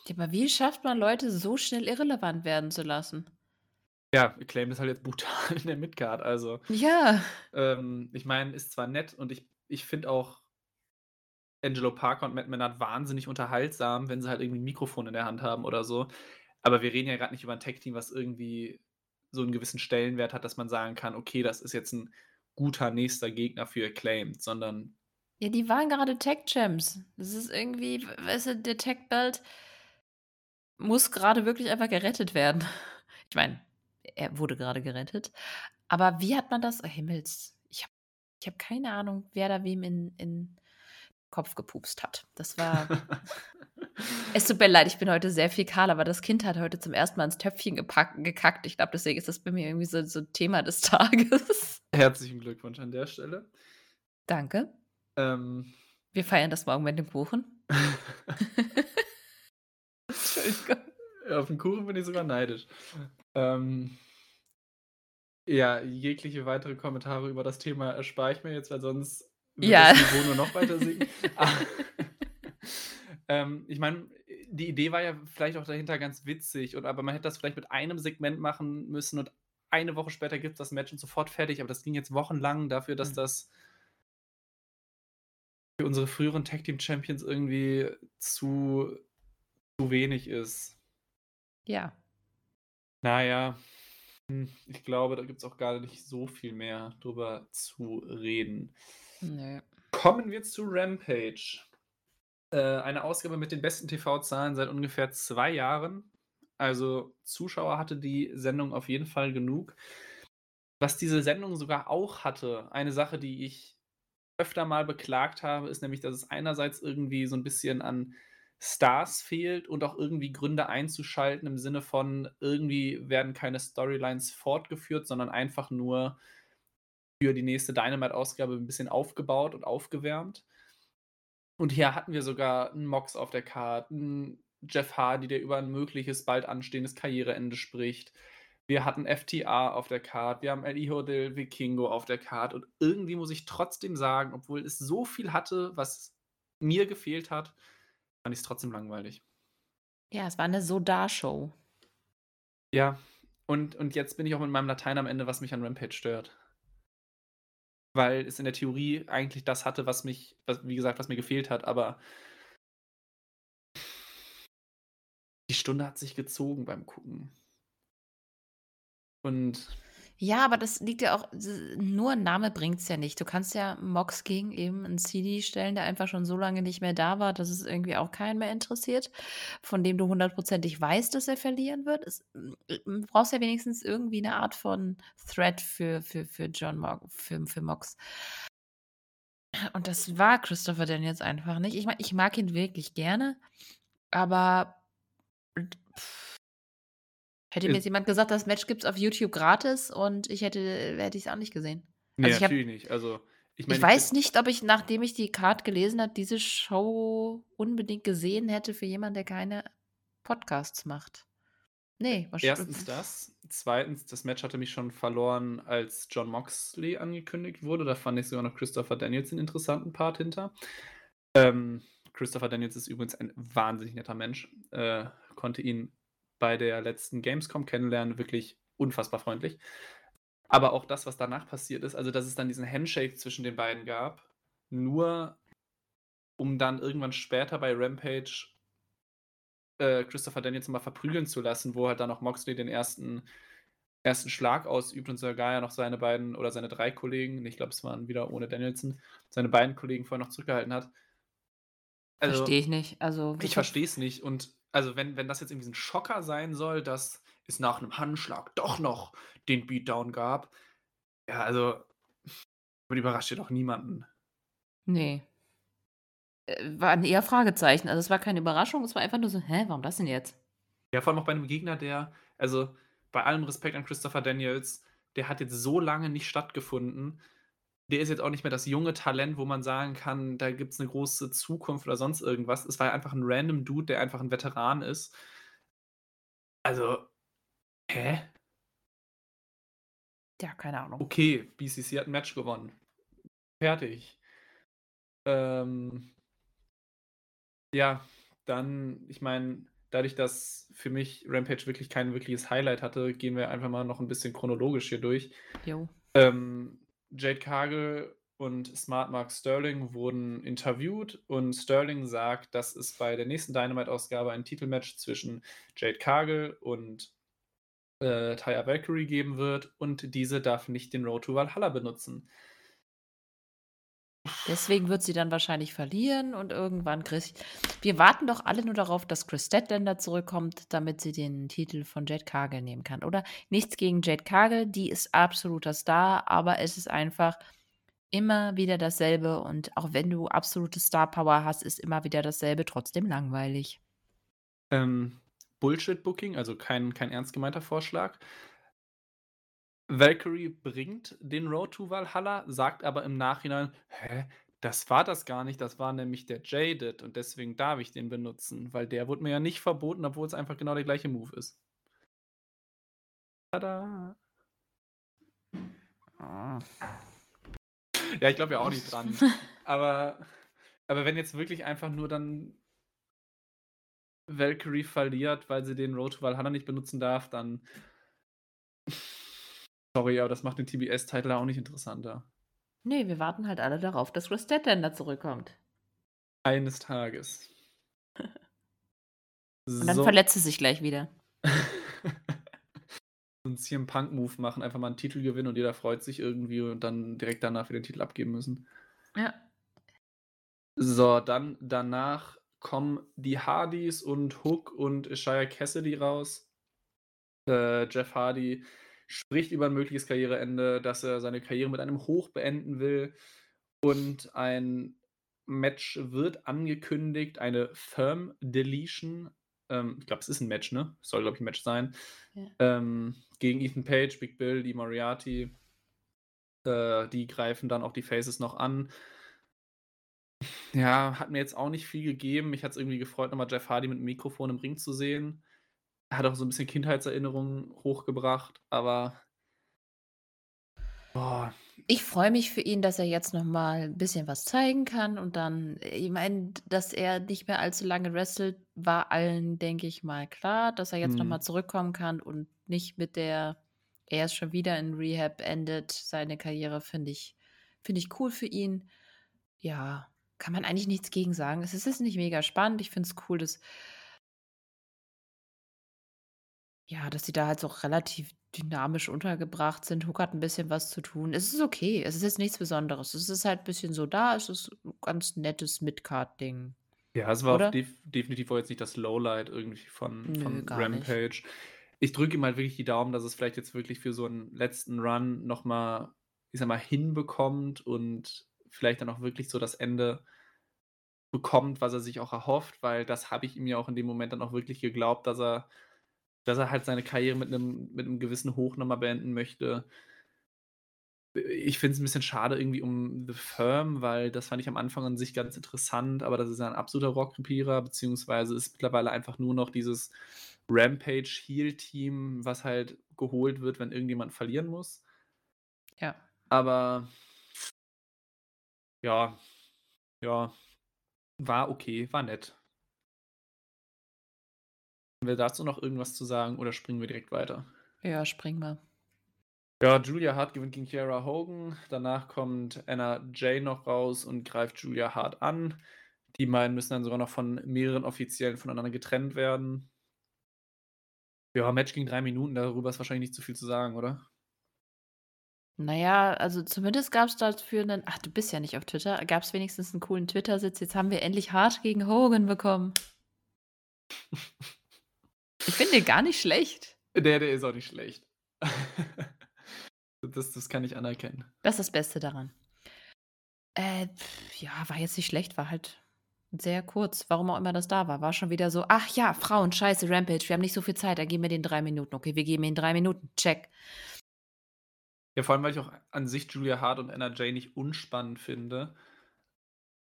Ja, aber wie schafft man Leute so schnell irrelevant werden zu lassen? Ja, Acclaimed ist halt jetzt brutal in der Midcard, also Ja. ähm, ich meine, ist zwar nett und ich ich finde auch Angelo Parker und Matt Menard wahnsinnig unterhaltsam, wenn sie halt irgendwie 'n Mikrofon in der Hand haben oder so. Aber wir reden ja grad nicht über 'n Tag-Team, was irgendwie so 'n gewissen Stellenwert hat, dass man sagen kann: „Okay, das ist jetzt 'n guter nächster Gegner für Acclaimed“, sondern Ja, die waren gerade Tag Champs. Das ist irgendwie, weißt du, der Tag Belt muss grade wirklich einfach gerettet werden. <laughs> Ich meine, er wurde grade gerettet. Aber wie hat man das oh Himmels ich habe ich habe keine Ahnung, wer da wem in in Kopf gepupst hat. Das war <laughs> es tut mir leid, ich bin heute sehr fäkal, aber das Kind hat heute zum ersten Mal ins Töpfchen gepack gekackt. Ich glaube, deswegen ist das bei mir irgendwie so so Thema des Tages. <laughs> Herzlichen Glückwunsch an der Stelle. Danke. Ähm. Wir feiern das morgen mit dem Kuchen. <laughs> Entschuldigung. Auf 'n Kuchen bin ich sogar neidisch. Ähm ja, jegliche weitere Kommentare über das Thema erspare ich mir jetzt, weil sonst wird Ja. das Niveau nur noch weiter sinken. <laughs> Ähm, ich meine, die Idee war ja vielleicht auch dahinter ganz witzig und aber man hätte das vielleicht mit einem Segment machen müssen und eine Woche später gibt's das Match und sofort fertig, aber das ging jetzt wochenlang dafür, dass Mhm. das für unsere früheren Tag-Team-Champions irgendwie zu zu wenig ist. Ja. Na ja, hm, ich glaube, da gibt's auch gar nicht so viel mehr drüber zu reden. Nö. Kommen wir zu Rampage. Äh, eine Ausgabe mit den besten TV-Zahlen seit ungefähr 2 Jahren. Also, Zuschauer hatte die Sendung auf jeden Fall genug. Was diese Sendung sogar auch hatte, eine Sache, die ich öfter mal beklagt habe, ist nämlich, dass es einerseits irgendwie so 'n bisschen an Stars fehlt und auch irgendwie Gründe einzuschalten im Sinne von, irgendwie werden keine Storylines fortgeführt, sondern einfach nur für die nächste Dynamite-Ausgabe 'n bisschen aufgebaut und aufgewärmt. Und hier hatten wir sogar 'n Mox auf der Card, 'n Jeff Hardy, der über 'n mögliches, bald anstehendes Karriereende spricht. Wir hatten FTA auf der Card, wir haben El Hijo del Vikingo auf der Card und irgendwie muss ich trotzdem sagen, obwohl es so viel hatte, was mir gefehlt hat, fand ich es trotzdem langweilig. Ja, es war eine So-Da-Show. Ja, und, und jetzt bin ich auch mit meinem Latein am Ende, was mich an Rampage stört. Weil es in der Theorie eigentlich das hatte, was mich, was, wie gesagt, was mir gefehlt hat, aber die Stunde hat sich gezogen beim Gucken. Und Ja, aber das liegt ja auch nur 'n Name bringt's ja nicht. Du kannst ja Mox gegen eben 'n CD stellen, der einfach schon so lange nicht mehr da war, dass es irgendwie auch keinen mehr interessiert, von dem du hundertprozentig weißt, dass er verlieren wird. Es du brauchst ja wenigstens irgendwie 'ne Art von Threat für für für John Mo für für Mox. Und das war Christopher Daniels einfach nicht. Ich ich mag ihn wirklich gerne, aber Hätte mir jetzt jemand gesagt, das Match gibt's auf YouTube gratis und ich hätte hätte ich's auch nicht gesehen. Also, ich habe natürlich nicht. Also, ich ich meine, ich weiß nicht, ob ich, nachdem ich die Card gelesen habe, diese Show unbedingt gesehen hätte für jemanden, der keine Podcasts macht. Ne, wahrsch 1. das. 2. das Match hatte mich schon verloren, als Jon Moxley angekündigt wurde. Da fand ich sogar noch Christopher Daniels 'n interessanten Part hinter. Ähm, Christopher Daniels ist übrigens ein wahnsinnig netter Mensch. Äh, konnte ihn bei der letzten Gamescom kennenlernen, wirklich unfassbar freundlich. Aber auch das, was danach passiert ist, also, dass es dann diesen Handshake zwischen den beiden gab, nur um dann irgendwann später bei Rampage äh, Christopher Daniels mal verprügeln zu lassen, wo halt dann auch Moxley den ersten ersten Schlag ausübt und sogar ja noch seine beiden oder seine 3 Kollegen, ich glaube, es waren wieder ohne Danielson, seine beiden Kollegen vorher noch zurückgehalten hat. Also Verstehe ich nicht. Also, ich verstehe es nicht und also, wenn wenn das jetzt irgendwie 'n Schocker sein soll, dass es nach 'nem Handschlag doch noch den Beatdown gab, ja, also überrascht ihr doch niemanden. Ne. Äh, waren eher Fragezeichen. Also, es war keine Überraschung, es war einfach nur so: „Hä, warum das denn jetzt?“ Ja, vor allem auch bei 'nem Gegner, der also, bei allem Respekt an Christopher Daniels, der hat jetzt so lange nicht stattgefunden. Der ist jetzt auch nicht mehr das junge Talent, wo man sagen kann, da gibt's 'ne große Zukunft oder sonst irgendwas. Es war einfach 'n random Dude, der einfach 'n Veteran ist. Also, hä? Ja, keine Ahnung. Okay, BCC hat 'n Match gewonnen. Fertig. Ähm ja, dann ich meine, dadurch, dass für mich Rampage wirklich kein wirkliches Highlight hatte, gehen wir einfach mal noch 'n bisschen chronologisch hier durch. Jo. Ähm, Jade Cargill und Smart Mark Sterling wurden interviewt und Sterling sagt, dass es bei der nächsten Dynamite-Ausgabe ein Titelmatch zwischen Jade Cargill und, äh, Taya Valkyrie geben wird und diese darf nicht den Road to Valhalla benutzen. Deswegen wird sie dann wahrscheinlich verlieren und irgendwann kriegt wir warten doch alle nur darauf, dass Chris Statlander zurückkommt, damit sie den Titel von Jade Cargill nehmen kann, oder? Nichts gegen Jade Cargill, die ist absoluter Star, aber es ist einfach immer wieder dasselbe und auch wenn du absolute Star-Power hast, ist immer wieder dasselbe trotzdem langweilig. Ähm, Bullshit-Booking, also kein kein ernst gemeinter Vorschlag. Valkyrie bringt den Road to Valhalla, sagt aber im Nachhinein: „Hä, das war das gar nicht, das war nämlich der Jaded und deswegen darf ich den benutzen, weil der wurde mir ja nicht verboten, obwohl es einfach genau der gleiche Move ist.“ Tada. Ah. Ja, ich glaube ja auch nicht dran. <laughs> Aber aber wenn jetzt wirklich einfach nur dann Valkyrie verliert, weil sie den Road to Valhalla nicht benutzen darf, dann sorry, aber das macht den TBS-Title auch nicht interessanter. Ne, wir warten halt alle darauf, dass Chris Statlander zurückkommt. Eines Tages. <laughs> Und dann So. verletzt sie sich gleich wieder. <laughs> So 'n CM Punk Move machen, einfach mal 'n Titel gewinnen und jeder freut sich irgendwie und dann direkt danach wieder den Titel abgeben müssen. Ja. So, dann danach kommen die Hardys und Hook und Shia Cassidy raus. Äh, Jeff Hardy spricht über 'n mögliches Karriereende, dass er seine Karriere mit einem Hoch beenden will und ein Match wird angekündigt, eine Firm Deletion. Ähm, ich glaube, es ist 'n Match, ne? Soll, glaube ich, 'n Match sein. Ja. Ähm, gegen Ethan Page, Big Bill, Lee Moriarty. Äh, die greifen dann auch die Faces noch an. Ja, hat mir jetzt auch nicht viel gegeben. Mich hat's irgendwie gefreut, noch mal Jeff Hardy mit 'm Mikrofon im Ring zu sehen. Hat auch so 'n bisschen Kindheitserinnerungen hochgebracht, aber boah. Ich freue mich für ihn, dass er jetzt noch mal 'n bisschen was zeigen kann und dann ich meine, dass er nicht mehr allzu lange wrestelt, war allen, denke ich mal, klar, dass er jetzt noch mal Mhm. zurückkommen kann und nicht mit der er ist schon wieder in Rehab endet seine Karriere, finde ich finde ich cool für ihn. Ja, kann man eigentlich nichts gegen sagen. Es ist nicht mega spannend. Ich finde es cool, dass ja, dass sie da halt so relativ dynamisch untergebracht sind. Hook hat 'n bisschen was zu tun. Es ist okay. Es ist jetzt nichts Besonderes. Es ist halt bisschen so da. Es ist 'n ganz nettes Mid-Card-Ding, Ja, es war oder? def definitiv auch jetzt nicht das Lowlight irgendwie von Nö, von gar nicht. Rampage. Ich drücke ihm halt wirklich die Daumen, dass es vielleicht jetzt wirklich für so 'n letzten Run noch mal, ich sage mal, hinbekommt und vielleicht dann auch wirklich so das Ende bekommt, was er sich auch erhofft, weil das habe ich ihm ja auch in dem Moment dann auch wirklich geglaubt, dass er dass er halt seine Karriere mit 'nem mit 'nem gewissen Hoch noch mal beenden möchte. Ich finde es 'n bisschen schade irgendwie um The Firm, weil das fand ich am Anfang an sich ganz interessant, aber das ist ja 'n absoluter Rohrkrepierer, beziehungsweise ist mittlerweile einfach nur noch dieses Rampage-Heel-Team, was halt geholt wird, wenn irgendjemand verlieren muss. Ja. Aber ja, ja, war okay, war nett. Wir dazu noch irgendwas zu sagen oder springen wir direkt weiter? Ja, spring mal. Ja, Julia Hart gewinnt gegen Kiera Hogan. Danach kommt Anna Jay noch raus und greift Julia Hart an. Die beiden müssen dann sogar noch von mehreren Offiziellen voneinander getrennt werden. Ja, Match ging 3 Minuten, darüber ist wahrscheinlich nicht zu viel zu sagen, oder? Na ja, also zumindest gab's dafür 'nen ach, du bist ja nicht auf Twitter. Gab's wenigstens 'n coolen Twitter-Sitz: „Jetzt haben wir endlich Hart gegen Hogan bekommen.“ <laughs> Ich finde den gar nicht schlecht. Der der ist auch nicht schlecht. <laughs> Das das kann ich anerkennen. Das ist das Beste daran. Äh, ja, war jetzt nicht schlecht, war halt sehr kurz, warum auch immer das da war. War schon wieder so: „Ach ja, Frauen, scheiße, Rampage, wir haben nicht so viel Zeit, dann geben wir denen 3 Minuten. Okay, wir geben ihnen 3 Minuten, check.“ Ja, vor allem, weil ich auch an sich Julia Hart und Anna Jay nicht unspannend finde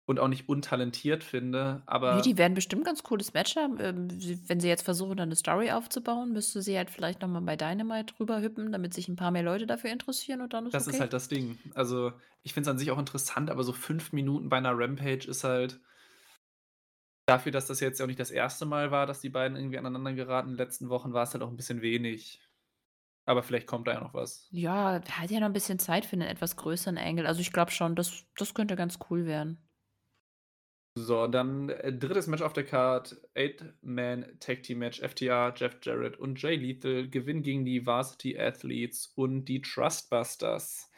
und auch nicht untalentiert finde, aber die werden bestimmt ganz cooles Match haben. Ähm, wenn sie jetzt versuchen, da 'ne Story aufzubauen, müsste sie halt vielleicht noch mal bei Dynamite rüberhüppen, damit sich 'n paar mehr Leute dafür interessieren und dann ist Das ist okay. halt das Ding. Also, ich finde es an sich auch interessant, aber so 5 Minuten bei 'ner Rampage ist halt dafür, dass das jetzt ja auch nicht das 1. Mal war, dass die beiden irgendwie aneinander geraten in den letzten Wochen, war's halt auch 'n bisschen wenig. Aber vielleicht kommt da ja noch was. Ja, hat ja noch 'n bisschen Zeit für 'nen etwas größeren Angle. Also, ich glaube schon, das das könnte ganz cool werden. So, dann, äh, 3. Match auf der Card, Eight-Man-Tag-Team-Match, FTR, Jeff Jarrett und Jay Lethal gewinnen gegen die Varsity Athletes und die Trustbusters.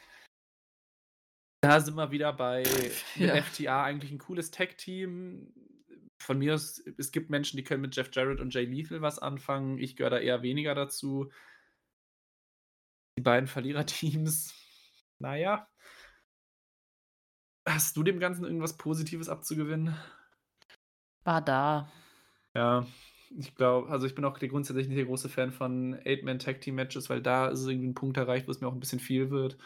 Da sind wir wieder bei <laughs> Ja. FTR eigentlich 'n cooles Tag-Team. Von mir aus es gibt Menschen, die können mit Jeff Jarrett und Jay Lethal was anfangen. Ich gehöre da eher weniger dazu. Die beiden Verliererteams, na ja. Hast du dem Ganzen irgendwas Positives abzugewinnen? War da. Ja, ich glaube also, ich bin auch grundsätzlich nicht der große Fan von Eight-Man-Tag-Team-Matches, weil da ist irgendwie 'n Punkt erreicht, wo es mir auch 'n bisschen viel wird.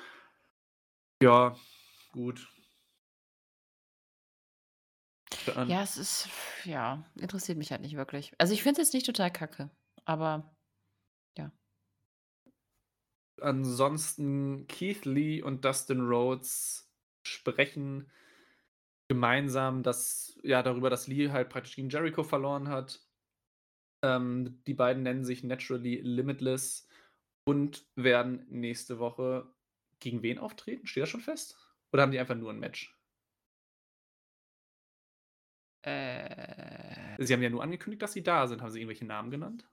Ja, gut. Dann Ja, es ist ja, interessiert mich halt nicht wirklich. Also, ich finde es jetzt nicht total kacke, aber ja. Ansonsten Keith Lee und Dustin Rhodes sprechen gemeinsam, dass ja, darüber, dass Lee halt praktisch gegen Jericho verloren hat. Ähm, die beiden nennen sich „Naturally Limitless“ und werden nächste Woche gegen wen auftreten? Steht das schon fest? Oder haben die einfach nur 'n Match? Äh. Sie haben ja nur angekündigt, dass sie da sind. Haben sie irgendwelche Namen genannt?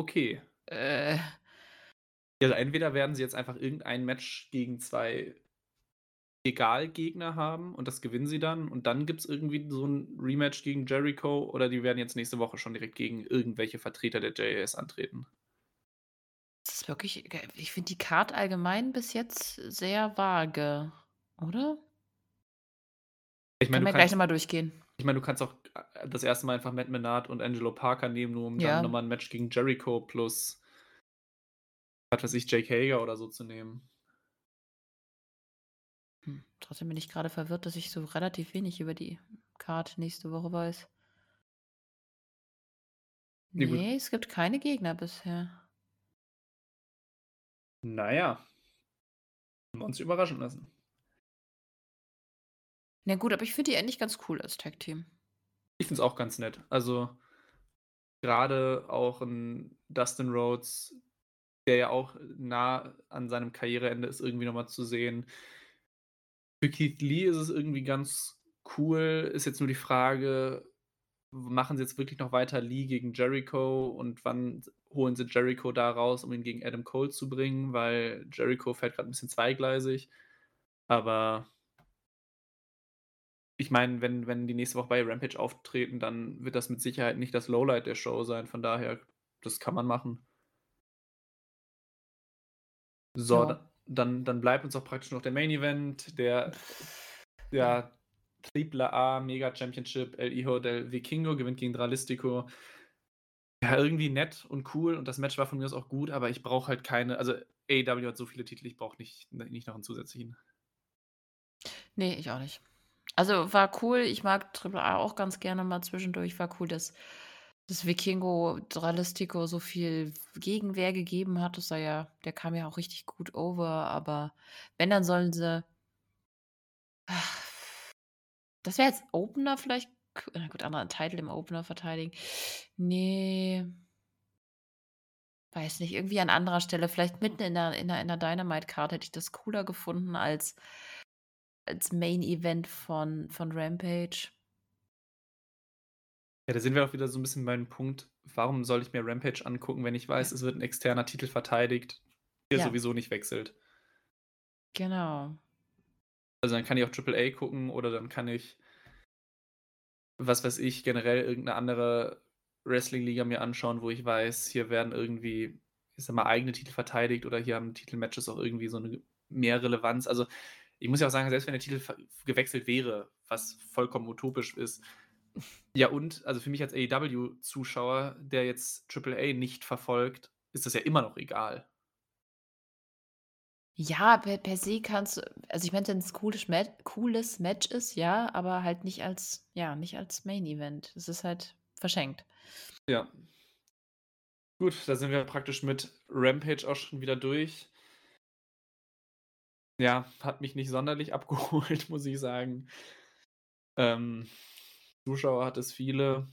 Okay. Äh. Ja, also, entweder werden sie jetzt einfach irgendein Match gegen 2 Egal-Gegner haben und das gewinnen sie dann und dann gibt's irgendwie so 'n Rematch gegen Jericho oder die werden jetzt nächste Woche schon direkt gegen irgendwelche Vertreter der JAS antreten. Das ist wirklich ich finde die Card allgemein bis jetzt sehr vage, oder? Ich meine, Können du wir gleich kannst noch mal durchgehen. Ich meine, du kannst auch, äh, das 1. Mal einfach Matt Menard und Angelo Parker nehmen, nur um dann Ja. noch mal 'n Match gegen Jericho plus was weiß ich, Jake Hager oder so zu nehmen. Hm. trotzdem bin ich gerade verwirrt, dass ich so relativ wenig über die Card nächste Woche weiß. Gut. Nee, es gibt keine Gegner bisher. Naja. Haben wir uns überraschen lassen. Na gut, aber ich finde die eigentlich ganz cool als Tag-Team. Ich finde es auch ganz nett. Also gerade auch ein Dustin Rhodes, der ja auch nah an seinem Karriereende ist, irgendwie nochmal zu sehen. Für Keith Lee ist es irgendwie ganz cool. Ist jetzt nur die Frage, machen sie jetzt wirklich noch weiter Lee gegen Jericho und wann holen sie Jericho da raus, um ihn gegen Adam Cole zu bringen, weil Jericho fährt gerade ein bisschen zweigleisig. Aber ich meine, wenn, wenn die nächste Woche bei Rampage auftreten, dann wird das mit Sicherheit nicht das Lowlight der Show sein. Von daher, das kann man machen. So, Ja. da- dann, dann bleibt uns auch praktisch noch der Main Event, der, der Triple A Mega Championship El Hijo del Vikingo gewinnt gegen Dralistico. Ja, irgendwie nett und cool und das Match war von mir aus auch gut, aber ich brauche halt keine, also AEW hat so viele Titel, ich brauche nicht, nicht noch einen zusätzlichen. Nee, ich auch nicht. Also war cool. Ich mag Triple A auch ganz gerne mal zwischendurch. War cool, dass das Vikingo Dralistico so viel Gegenwehr gegeben hat. Das war ja, der kam ja auch richtig gut over. Aber wenn, dann sollen sie. <sighs> Das wäre jetzt Opener vielleicht. Na gut, anderen Titel im Opener verteidigen. Nee. Weiß nicht, irgendwie an anderer Stelle, vielleicht mitten in der, in der, in der Dynamite-Card hätte ich das cooler gefunden als als Main Event von, von Rampage. Ja, da sind wir auch wieder so ein bisschen beim Punkt, warum soll ich mir Rampage angucken, wenn ich weiß, es wird ein externer Titel verteidigt, der Ja. sowieso nicht wechselt. Genau. Also dann kann ich auch Triple A gucken oder dann kann ich, was weiß ich, generell irgendeine andere Wrestling-Liga mir anschauen, wo ich weiß, hier werden irgendwie, ich sag mal, eigene Titel verteidigt oder hier haben Titelmatches auch irgendwie so eine mehr Relevanz. Also ich muss ja auch sagen, selbst wenn der Titel gewechselt wäre, was vollkommen utopisch ist, ja und, also für mich als AEW-Zuschauer, der jetzt Triple A nicht verfolgt, ist das ja immer noch egal. Ja, per, per se kannst du, also ich meine, wenn es ein cooles, Match, cooles Match ist, ja, aber halt nicht als, ja, nicht als Main Event. Es ist halt verschenkt. Ja. Gut, da sind wir praktisch mit Rampage auch schon wieder durch. Ja, hat mich nicht sonderlich <laughs> abgeholt, muss ich sagen. Ähm, Zuschauer hat es viele.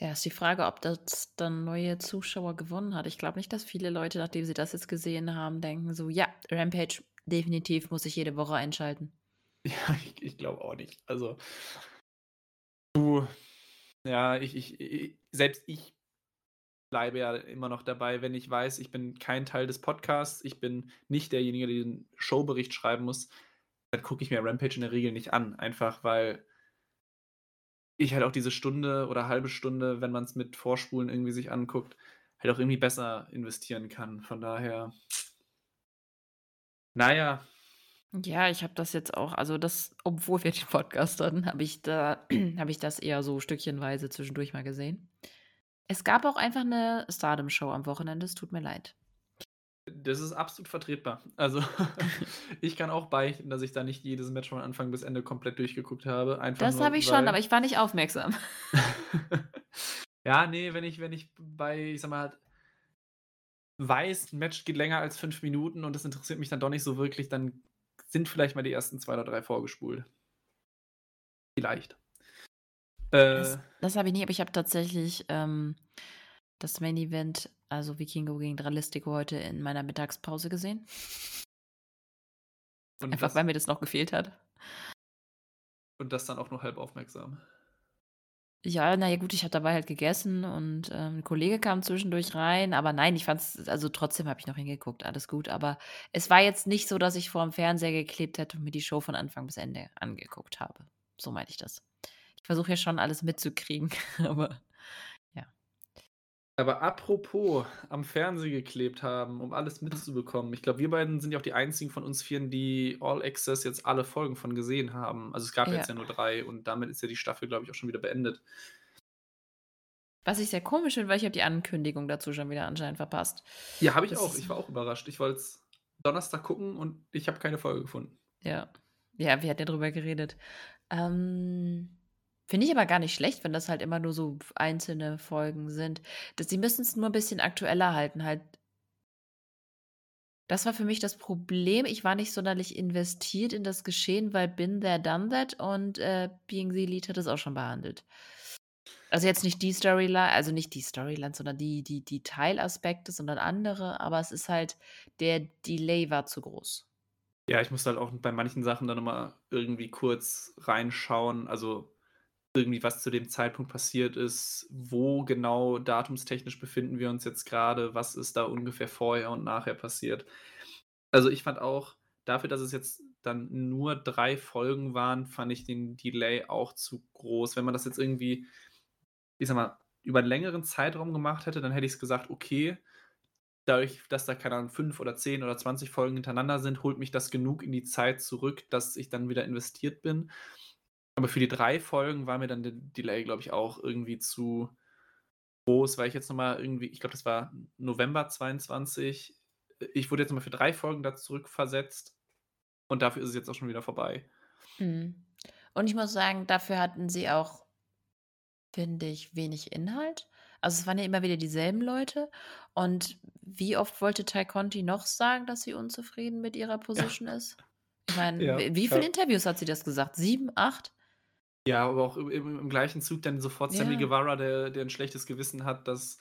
Ja, ist die Frage, ob das dann neue Zuschauer gewonnen hat. Ich glaube nicht, dass viele Leute, nachdem sie das jetzt gesehen haben, denken so, ja, Rampage, definitiv muss ich jede Woche einschalten. <laughs> Ja, ich, ich glaube auch nicht. Also, du, ja, ich, ich, ich, selbst ich bleibe ja immer noch dabei, wenn ich weiß, ich bin kein Teil des Podcasts, ich bin nicht derjenige, der den Showbericht schreiben muss, dann gucke ich mir Rampage in der Regel nicht an. Einfach weil ich halt auch diese Stunde oder halbe Stunde, wenn man es mit Vorspulen irgendwie sich anguckt, halt auch irgendwie besser investieren kann. Von daher, naja, Ja, ich habe das jetzt auch, also das, obwohl wir den Podcast hatten, habe ich da, <clears throat> habe ich das eher so stückchenweise zwischendurch mal gesehen. Es gab auch einfach eine Stardom-Show am Wochenende, es tut mir leid. Das ist absolut vertretbar. Also, <laughs> ich kann auch beichten, dass ich da nicht jedes Match von Anfang bis Ende komplett durchgeguckt habe. Einfach Das habe ich schon, weil- aber ich war nicht aufmerksam. <laughs> <laughs> ja, nee, wenn ich, wenn ich bei, ich sag mal, weiß, ein Match geht länger als fünf Minuten und das interessiert mich dann doch nicht so wirklich, dann sind vielleicht mal die ersten zwei oder drei vorgespult. Vielleicht. Äh, Das, das habe ich nicht, aber ich habe tatsächlich ähm, das Main Event, also Vikingo gegen Dralistico, heute in meiner Mittagspause gesehen. und, Einfach das, weil mir das noch gefehlt hat. und das dann auch nur halb aufmerksam. Ja, naja, gut, ich habe dabei halt gegessen und ähm, ein Kollege kam zwischendurch rein, aber nein, ich fand's, also trotzdem habe ich noch hingeguckt, alles gut. Aber es war jetzt nicht so, dass ich vor dem Fernseher geklebt hätte und mir die Show von Anfang bis Ende angeguckt habe. So meinte ich das. Ich versuche ja schon alles mitzukriegen, <laughs> aber Aber apropos am Fernseh geklebt haben, um alles mitzubekommen. Ich glaube, wir beiden sind ja auch die einzigen von uns Vieren, die All Access jetzt alle Folgen von gesehen haben. Also es gab Ja. jetzt ja nur drei und damit ist ja die Staffel, glaube ich, auch schon wieder beendet. was ich sehr komisch finde, weil ich habe die Ankündigung dazu schon wieder anscheinend verpasst. Ja, habe ich Das auch. Ich war auch überrascht. Ich wollte es Donnerstag gucken und ich habe keine Folge gefunden. Ja, Ja, wir hatten ja drüber geredet. Ähm, finde ich aber gar nicht schlecht, wenn das halt immer nur so einzelne Folgen sind. Das sie müssen's nur 'n bisschen aktueller halten halt. Das war für mich das Problem. Ich war nicht sonderlich investiert in das Geschehen, weil Been There Done That und, äh, Being the Elite hat das auch schon behandelt. Also, jetzt nicht die Storyli also, nicht die Storyline, sondern die die die Teilaspekte, sondern andere, aber es ist halt der Delay war zu groß. Ja, ich musste halt auch bei manchen Sachen dann immer irgendwie kurz reinschauen, also, irgendwie, was zu dem Zeitpunkt passiert ist, wo genau datumstechnisch befinden wir uns jetzt grade, was ist da ungefähr vorher und nachher passiert. Also, ich fand auch dafür, dass es jetzt dann nur 3 Folgen waren, fand ich den Delay auch zu groß. Wenn man das jetzt irgendwie, ich sage mal, über 'n längeren Zeitraum gemacht hätte, dann hätte ich's gesagt: „Okay, dadurch, dass da, keine Ahnung, 5 oder 10 oder 20 Folgen hintereinander sind, holt mich das genug in die Zeit zurück, dass ich dann wieder investiert bin.“ Aber für die 3 Folgen war mir dann der Delay, glaube ich, auch irgendwie zu groß, weil ich jetzt noch mal irgendwie ich glaube, das war November 22. Äh, ich wurde jetzt noch mal für 3 Folgen da zurückversetzt und dafür ist es jetzt auch schon wieder vorbei. Mhm. Und ich muss sagen, dafür hatten sie auch finde ich, wenig Inhalt. Also, es waren ja immer wieder dieselben Leute. Und wie oft wollte Ty Conti noch sagen, dass sie unzufrieden mit ihrer Ja. Position ist? Ich meine, Ja, wie viele ja. Interviews hat sie das gesagt? 7, 8? Ja, aber auch im im im gleichen Zug dann sofort Sammy Ja. Guevara, der der 'n schlechtes Gewissen hat, dass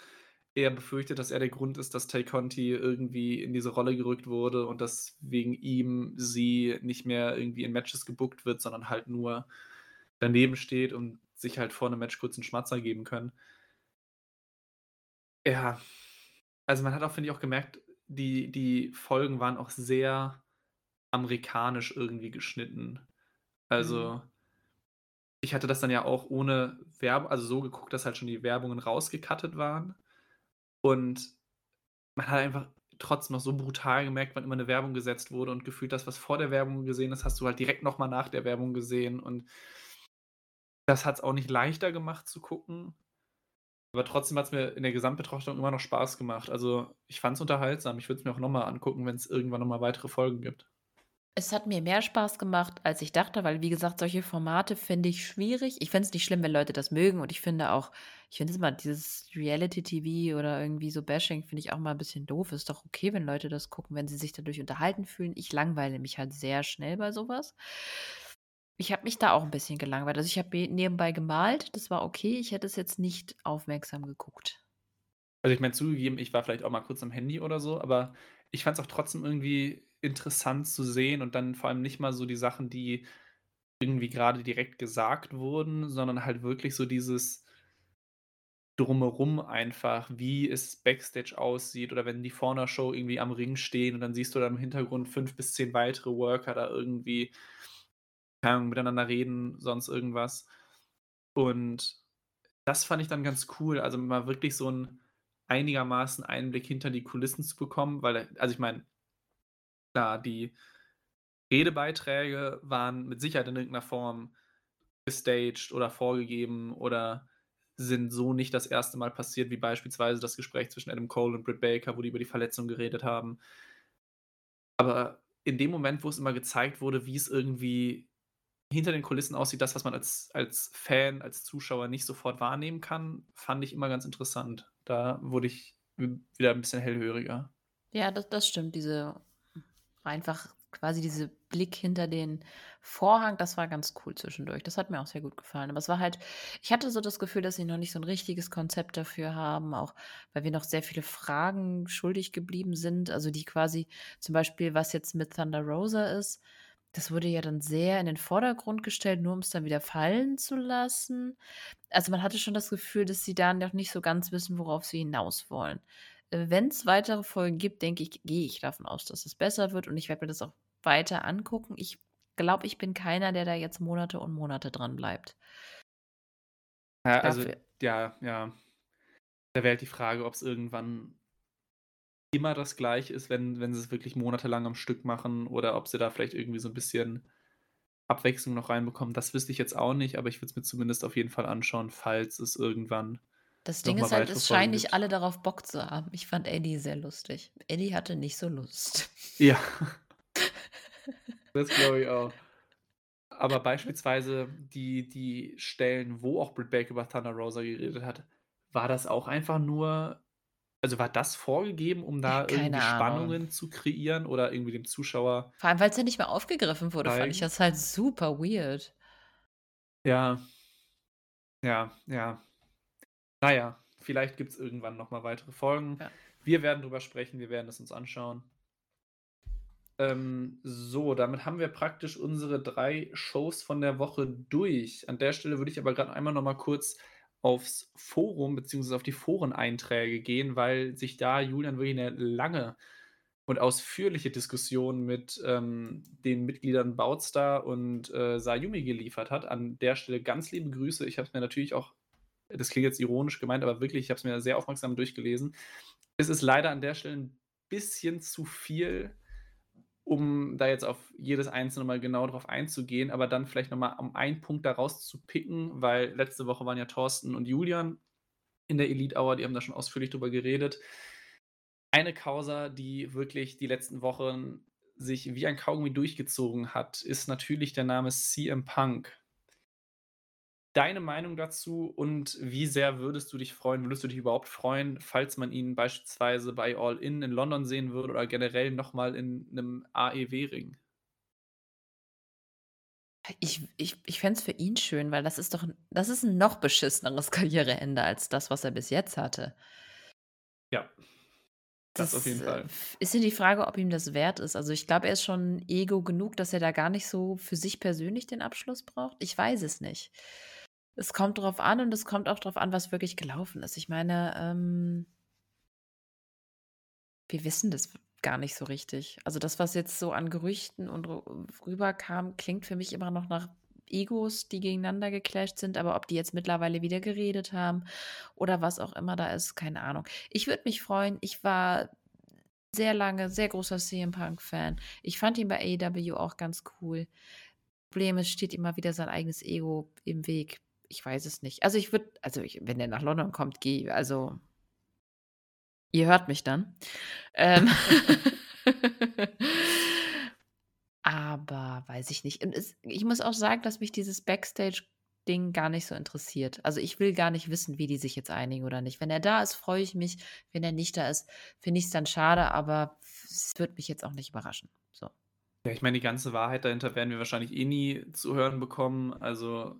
er befürchtet, dass er der Grund ist, dass Ty Conti irgendwie in diese Rolle gerückt wurde und dass wegen ihm sie nicht mehr irgendwie in Matches gebookt wird, sondern halt nur daneben steht und sich halt vor 'nem Match kurz 'n Schmatzer geben können. Ja. Also, man hat auch, finde ich, auch gemerkt, die die Folgen waren auch sehr amerikanisch irgendwie geschnitten. Mhm. Ich hatte das dann ja auch ohne Werb also, so geguckt, dass halt schon die Werbungen rausgecuttet waren. Und man hat einfach trotzdem noch so brutal gemerkt, wann immer 'ne Werbung gesetzt wurde und gefühlt das, was vor der Werbung gesehen hast, hast du halt direkt noch mal nach der Werbung gesehen und das hat's auch nicht leichter gemacht zu gucken. Aber trotzdem hat's mir in der Gesamtbetrachtung immer noch Spaß gemacht. Also, ich fand's unterhaltsam. Ich würde es mir auch noch mal angucken, wenn's irgendwann noch mal weitere Folgen gibt. Es hat mir mehr Spaß gemacht, als ich dachte, weil, wie gesagt, solche Formate finde ich schwierig. Ich finde es nicht schlimm, wenn Leute das mögen und ich finde auch ich finde es immer dieses Reality-TV oder irgendwie so Bashing finde ich auch mal 'n bisschen doof. Ist doch okay, wenn Leute das gucken, wenn sie sich dadurch unterhalten fühlen. Ich langweile mich halt sehr schnell bei so was. Ich habe mich da auch 'n bisschen gelangweilt. Also, ich habe be nebenbei gemalt, das war okay. Ich hätte es jetzt nicht aufmerksam geguckt. Also, ich meine, zugegeben, ich war vielleicht auch mal kurz am Handy oder so, aber ich fand's auch trotzdem irgendwie interessant zu sehen und dann vor allem nicht mal so die Sachen, die irgendwie grade direkt gesagt wurden, sondern halt wirklich so dieses Drumherum einfach, wie es Backstage aussieht oder wenn die vor 'ner Show irgendwie am Ring stehen und dann siehst du da im Hintergrund 5 bis 10 weitere Worker da irgendwie Ahnung, miteinander reden, sonst irgendwas. Und das fand ich dann ganz cool, also, mal wirklich so 'n einigermaßen Einblick hinter die Kulissen zu bekommen, weil, also, ich meine klar, die Redebeiträge waren mit Sicherheit in irgend 'ner Form gestaged oder vorgegeben oder sind so nicht das 1. Mal passiert, wie beispielsweise das Gespräch zwischen Adam Cole und Britt Baker, wo die über die Verletzung geredet haben. Aber in dem Moment, wo es immer gezeigt wurde, wie es irgendwie hinter den Kulissen aussieht, das, was man als als Fan, als Zuschauer nicht sofort wahrnehmen kann, fand ich immer ganz interessant. Da wurde ich wieder 'n bisschen hellhöriger. Ja, das das stimmt. Diese einfach quasi diese Blick hinter den Vorhang, das war ganz cool zwischendurch. Das hat mir auch sehr gut gefallen. Aber es war halt ich hatte so das Gefühl, dass sie noch nicht so 'n richtiges Konzept dafür haben, auch weil wir noch sehr viele Fragen schuldig geblieben sind, also, die quasi zum Beispiel, was jetzt mit Thunder Rosa ist, das wurde ja dann sehr in den Vordergrund gestellt, nur um's dann wieder fallen zu lassen. Also, man hatte schon das Gefühl, dass sie da noch nicht so ganz wissen, worauf sie hinaus wollen. Äh, wenn's weitere Folgen gibt, denke ich gehe ich davon aus, dass es besser wird und ich werde mir das auch weiter angucken. Ich glaube, ich bin keiner, der da jetzt Monate und Monate dranbleibt. Ja, also, Dafür ja, ja. Da wäre halt die Frage, ob's irgendwann immer das Gleiche ist, wenn wenn sie's wirklich monatelang am Stück machen oder ob sie da vielleicht irgendwie so 'n bisschen Abwechslung noch reinbekommen. Das wüsste ich jetzt auch nicht, aber ich würde es mir zumindest auf jeden Fall anschauen, falls es irgendwann Das Ding ist halt, es scheinen nicht alle darauf Bock zu haben. Ich fand Eddie sehr lustig. Eddie hatte nicht so Lust. Ja. <laughs> Das glaube ich auch. aber beispielsweise die die Stellen, wo auch Britt Baker über Thunder Rosa geredet hat, war das auch einfach nur also, war das vorgegeben, um da Keine irgendwie Ahnung. Spannungen zu kreieren oder irgendwie dem Zuschauer Vor allem, weil's ja nicht mehr aufgegriffen wurde, fand ich zeigen? das halt super weird. Ja. Ja, ja. Na ja, vielleicht gibt's irgendwann noch mal weitere Folgen. Ja. Wir werden drüber sprechen, wir werden es uns anschauen. Ähm, so, damit haben wir praktisch unsere 3 Shows von der Woche durch. An der Stelle würde ich aber grad einmal noch mal kurz aufs Forum beziehungsweise auf die Foreneinträge gehen, weil sich da Julian wirklich 'ne lange und ausführliche Diskussion mit, ähm, den Mitgliedern Boutstar und, äh, Sayumi geliefert hat. An der Stelle ganz liebe Grüße. Ich habe es mir natürlich auch das klingt jetzt ironisch gemeint, aber wirklich, ich habe es mir sehr aufmerksam durchgelesen. Es ist leider an der Stelle 'n bisschen zu viel, um da jetzt auf jedes Einzelne mal genau drauf einzugehen, aber dann vielleicht noch mal um einen Punkt da rauszupicken, weil letzte Woche waren ja Thorsten und Julian in der Elite Hour, die haben da schon ausführlich drüber geredet. Eine Causa, die wirklich die letzten Wochen sich wie ein Kaugummi durchgezogen hat, ist natürlich der Name CM Punk. Deine Meinung dazu und wie sehr würdest du dich freuen würdest du dich überhaupt freuen, falls man ihn beispielsweise bei All In in London sehen würde oder generell noch mal in 'nem AEW-Ring? Ich ich ich fände es für ihn schön, weil das ist doch das ist 'n noch beschisseneres <laughs> Karriereende als das, was er bis jetzt hatte. Ja. Das auf Das, jeden äh, Fall. ist ja die Frage, ob ihm das wert ist. Also, ich glaube, er ist schon Ego genug, dass er da gar nicht so für sich persönlich den Abschluss braucht. Ich weiß es nicht. Es kommt drauf an und es kommt auch drauf an, was wirklich gelaufen ist. Ich meine, ähm wir wissen das gar nicht so richtig. Also, das, was jetzt so an Gerüchten und rüberkam, klingt für mich immer noch nach Egos, die gegeneinander geclasht sind, aber ob die jetzt mittlerweile wieder geredet haben oder was auch immer da ist, keine Ahnung. Ich würde mich freuen. Ich war sehr lange sehr großer CM Punk-Fan. Ich fand ihn bei AEW auch ganz cool. Problem ist, steht immer wieder sein eigenes Ego im Weg. Ich weiß es nicht. Also, ich würde also, ich wenn der nach London kommt, gehe also ihr hört mich dann. Ähm <laughs> aber weiß ich nicht. Es ich muss auch sagen, dass mich dieses Backstage-Ding gar nicht so interessiert. Also, ich will gar nicht wissen, wie die sich jetzt einigen oder nicht. Wenn er da ist, freue ich mich. Wenn er nicht da ist, finde ich's dann schade, aber es würde mich jetzt auch nicht überraschen, so. Ja, ich meine, die ganze Wahrheit dahinter werden wir wahrscheinlich eh nie zu hören bekommen. Also,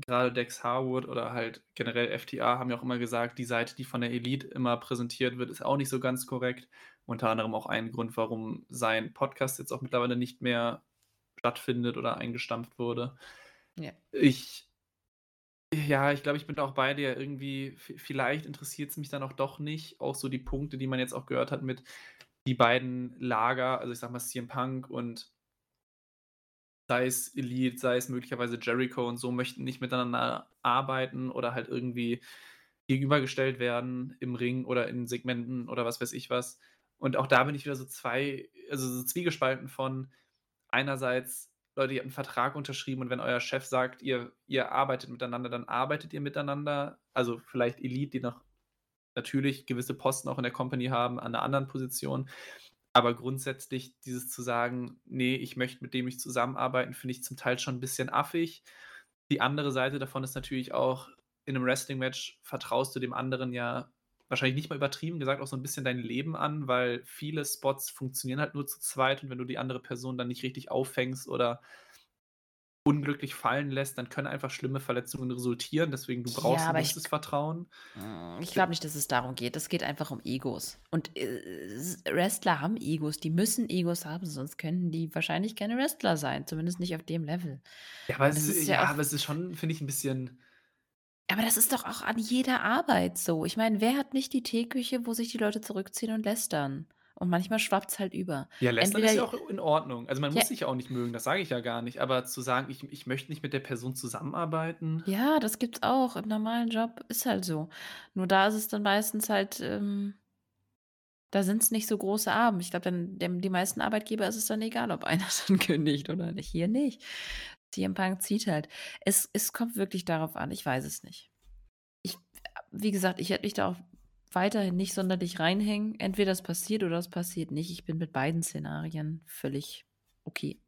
grade Dax Harwood oder halt generell FTA haben ja auch immer gesagt, die Seite, die von der Elite immer präsentiert wird, ist auch nicht so ganz korrekt. Unter anderem auch ein Grund, warum sein Podcast jetzt auch mittlerweile nicht mehr stattfindet oder eingestampft wurde. Ja. Ich ja, ich glaube, ich bin da auch bei dir. Irgendwie vielleicht interessiert's mich dann auch doch nicht. Auch so die Punkte, die man jetzt auch gehört hat mit die beiden Lager, also, ich sage mal, CM Punk und sei es Elite, sei es möglicherweise Jericho und so, möchten nicht miteinander arbeiten oder halt irgendwie gegenübergestellt werden im Ring oder in Segmenten oder was weiß ich was. Und auch da bin ich wieder so zwei also, so zwiegespalten von einerseits: „Leute, ihr habt 'n Vertrag unterschrieben und wenn euer Chef sagt, ihr ihr arbeitet miteinander, dann arbeitet ihr miteinander.“ Also, vielleicht Elite, die noch natürlich gewisse Posten auch in der Company haben an 'ner anderen Position. Aber grundsätzlich dieses zu sagen: „Ne, ich möchte mit dem nicht zusammenarbeiten“, finde ich zum Teil schon 'n bisschen affig. Die andere Seite davon ist natürlich auch, in 'nem Wrestling-Match vertraust du dem anderen ja wahrscheinlich nicht mal übertrieben gesagt auch so 'n bisschen dein Leben an, weil viele Spots funktionieren halt nur zu zweit und wenn du die andere Person dann nicht richtig auffängst oder unglücklich fallen lässt, dann können einfach schlimme Verletzungen resultieren. Deswegen, du brauchst Ja, 'n aber ich gewisses Vertrauen. hm, ich glaube nicht, dass es darum geht. Es geht einfach um Egos. Und, äh, Wrestler haben Egos, die müssen Egos haben, sonst könnten die wahrscheinlich keine Wrestler sein, zumindest nicht auf dem Level. Ja, aber es ist ist ja, ja aber es ist schon, finde ich, 'n bisschen Aber das ist doch auch an jeder Arbeit so. Ich meine, wer hat nicht die Teeküche, wo sich die Leute zurückziehen und lästern? Und manchmal schwappt's halt über. Ja, lästern Entweder ist ja auch in Ordnung. Also, man Ja. muss sich ja auch nicht mögen, das sage ich ja gar nicht. Aber zu sagen: „Ich ich möchte nicht mit der Person zusammenarbeiten“ Ja, das gibt's auch. Im normalen Job ist halt so. Nur da ist es dann meistens halt, ähm da sind's nicht so große Abend. Ich glaube, dann die meisten Arbeitgeber ist es dann egal, ob <laughs> einer dann kündigt oder nicht. Hier nicht. CM Punk zieht halt. Es es kommt wirklich darauf an, ich weiß es nicht. Ich wie gesagt, ich werde mich da auch weiterhin nicht sonderlich reinhängen. Entweder es passiert oder es passiert nicht. Ich bin mit beiden Szenarien völlig okay.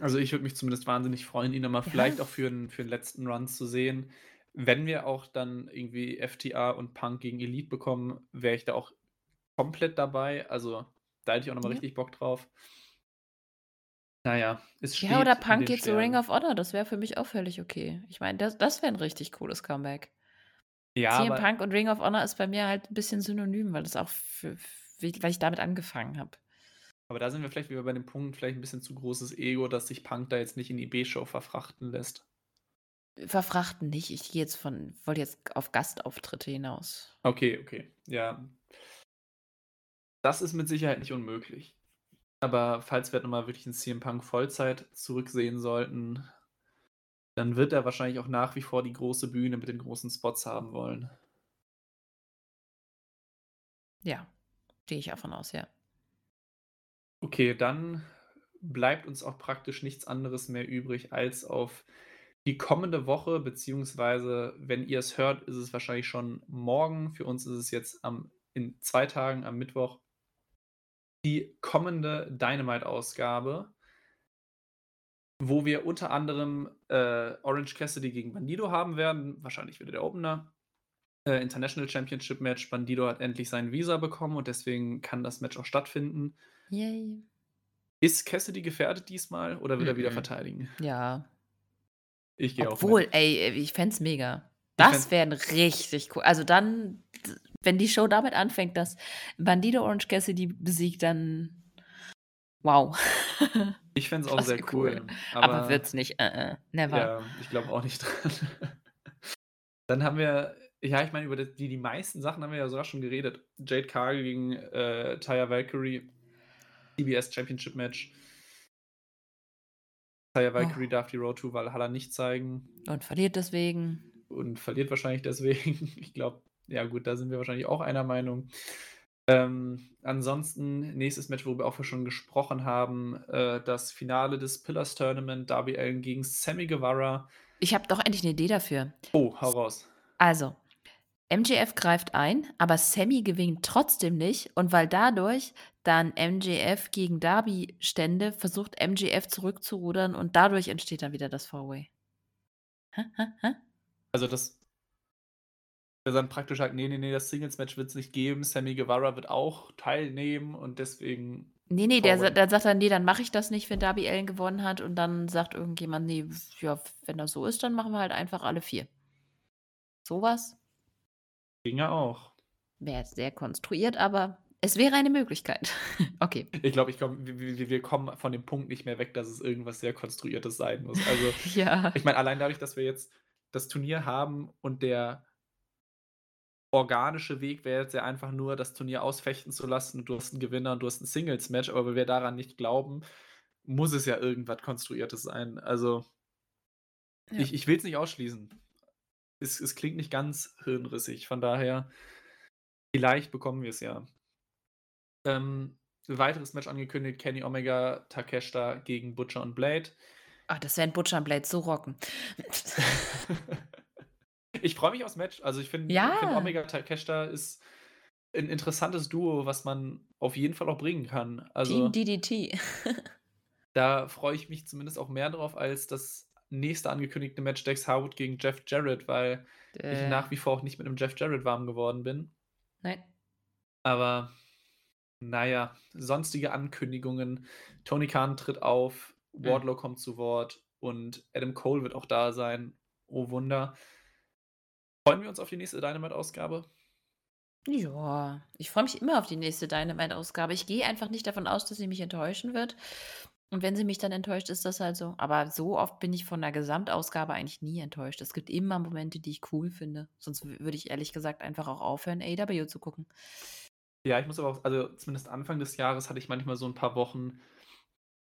Also, ich würde mich zumindest wahnsinnig freuen, ihn noch Ja. vielleicht auch für 'n für 'n letzten Run zu sehen. Wenn wir auch dann irgendwie FTR und Punk gegen Elite bekommen, wäre ich da auch komplett dabei. Also, da hätte ich auch noch mal Ja. richtig Bock drauf. Na ja, es Ja, oder Punk geht zu Ring of Honor, das wäre für mich auch völlig okay. Ich meine, das das wäre 'n richtig cooles Comeback. Ja, CM Punk und Ring of Honor ist bei mir halt 'n bisschen synonym, weil das auch für weil ich damit angefangen habe. aber da sind wir vielleicht wieder bei dem Punkt, vielleicht 'n bisschen zu großes Ego, dass sich Punk da jetzt nicht in die B-Show verfrachten lässt. Verfrachten nicht. Ich gehe jetzt von wollte jetzt auf Gastauftritte hinaus. Okay, okay, ja. Das ist mit Sicherheit nicht unmöglich. Aber falls wir halt noch mal wirklich 'n CM Punk Vollzeit zurücksehen sollten, dann wird er wahrscheinlich auch nach wie vor die große Bühne mit den großen Spots haben wollen. Ja, gehe ich auch von aus, ja. Okay, dann bleibt uns auch praktisch nichts anderes mehr übrig, als auf die kommende Woche, beziehungsweise wenn ihr es hört, ist es wahrscheinlich schon morgen. Für uns ist es jetzt am in 2 Tagen am Mittwoch die kommende Dynamite-Ausgabe wo wir unter anderem, äh, Orange Cassidy gegen Bandido haben werden, wahrscheinlich wieder der Opener. Äh, International Championship Match. Bandido hat endlich sein Visa bekommen und deswegen kann das Match auch stattfinden. Yay. Ist Cassidy gefährdet diesmal oder wird er wieder Mm-mm. verteidigen? Ja. Ich gehe auch Obwohl, ey, ich fände es mega. Das wäre richtig cool also, dann wenn die Show damit anfängt, dass Bandido Orange Cassidy besiegt, dann wow. <laughs> Ich fände es auch sehr wäre cool, Aber aber wird's nicht, äh, äh, never. Ja, ich glaube auch nicht <laughs> dran. Dann haben wir ja, ich meine, über die die meisten Sachen haben wir ja sogar schon geredet. Jade Cargill gegen, äh, Taya Valkyrie, TBS Championship Match. Taya Valkyrie Oh. darf die Road to Valhalla nicht zeigen. Und verliert deswegen. Und verliert wahrscheinlich deswegen. <laughs> Ich glaube ja gut, da sind wir wahrscheinlich auch einer Meinung. Ähm, ansonsten nächstes Match, worüber auch wir schon gesprochen haben, äh, das Finale des Pillars Tournament, Darby Allin gegen Sammy Guevara. Ich habe doch endlich 'ne Idee dafür. Oh, hau raus. Also, MJF greift ein, aber Sammy gewinnt trotzdem nicht und weil dadurch dann MJF gegen Darby stände, versucht MJF zurückzurudern und dadurch entsteht dann wieder das Four-Way. Also, das sagen praktisch halt: „Ne, ne, ne, das Singles-Match wird's nicht geben. Sammy Guevara wird auch teilnehmen und deswegen Ne, ne, der sa Four-Way.“ der sagt dann: „Ne, dann mache ich das nicht, wenn Darby Allin gewonnen hat.“ Und dann sagt irgendjemand: „Ne, ja, wenn das so ist, dann machen wir halt einfach alle 4.“ So was? Ginge auch. Wäre jetzt sehr konstruiert, aber es wäre eine Möglichkeit. <laughs> Okay. Ich glaube, ich komme wir wir wir kommen von dem Punkt nicht mehr weg, dass es irgendwas sehr Konstruiertes sein muss. Also, <laughs> Ja. ich meine, allein dadurch, dass wir jetzt das Turnier haben und der organische Weg wäre jetzt ja einfach nur, das Turnier ausfechten zu lassen. Du hast 'n Gewinner und du hast 'n Singles-Match, aber weil wir daran nicht glauben, muss es ja irgendwas Konstruiertes sein. Also Ja. ich ich will's nicht ausschließen. Es es klingt nicht ganz hirnrissig, von daher vielleicht bekommen wir's ja. Ähm, weiteres Match angekündigt, Kenny Omega, Takeshita gegen Butcher und Blade. Ah, das werden Butcher und Blade so rocken. <laughs> <laughs> Ich freue mich aufs Match. Also, ich finde Ja. ich finde Omega Takeshita ist 'n interessantes Duo, was man auf jeden Fall auch bringen kann. Team Also DDT. <laughs> da freue ich mich zumindest auch mehr drauf als das nächste angekündigte Match Dax Harwood gegen Jeff Jarrett, weil ich Äh. nach wie vor auch nicht mit 'nem Jeff Jarrett warm geworden bin. Nein. Aber na ja, sonstige Ankündigungen. Tony Khan tritt auf, Mhm. Wardlow kommt zu Wort und Adam Cole wird auch da sein. Oh Wunder. Freuen wir uns auf die nächste Dynamite-Ausgabe? Ja, ich freue mich immer auf die nächste Dynamite-Ausgabe. Ich gehe einfach nicht davon aus, dass sie mich enttäuschen wird. Und wenn sie mich dann enttäuscht, ist das halt so. Aber so oft bin ich von der Gesamtausgabe eigentlich nie enttäuscht. Es gibt immer Momente, die ich cool finde. Sonst würde ich ehrlich gesagt einfach auch aufhören, AEW zu gucken. Ja, ich muss aber auch also, zumindest Anfang des Jahres hatte ich manchmal so 'n paar Wochen,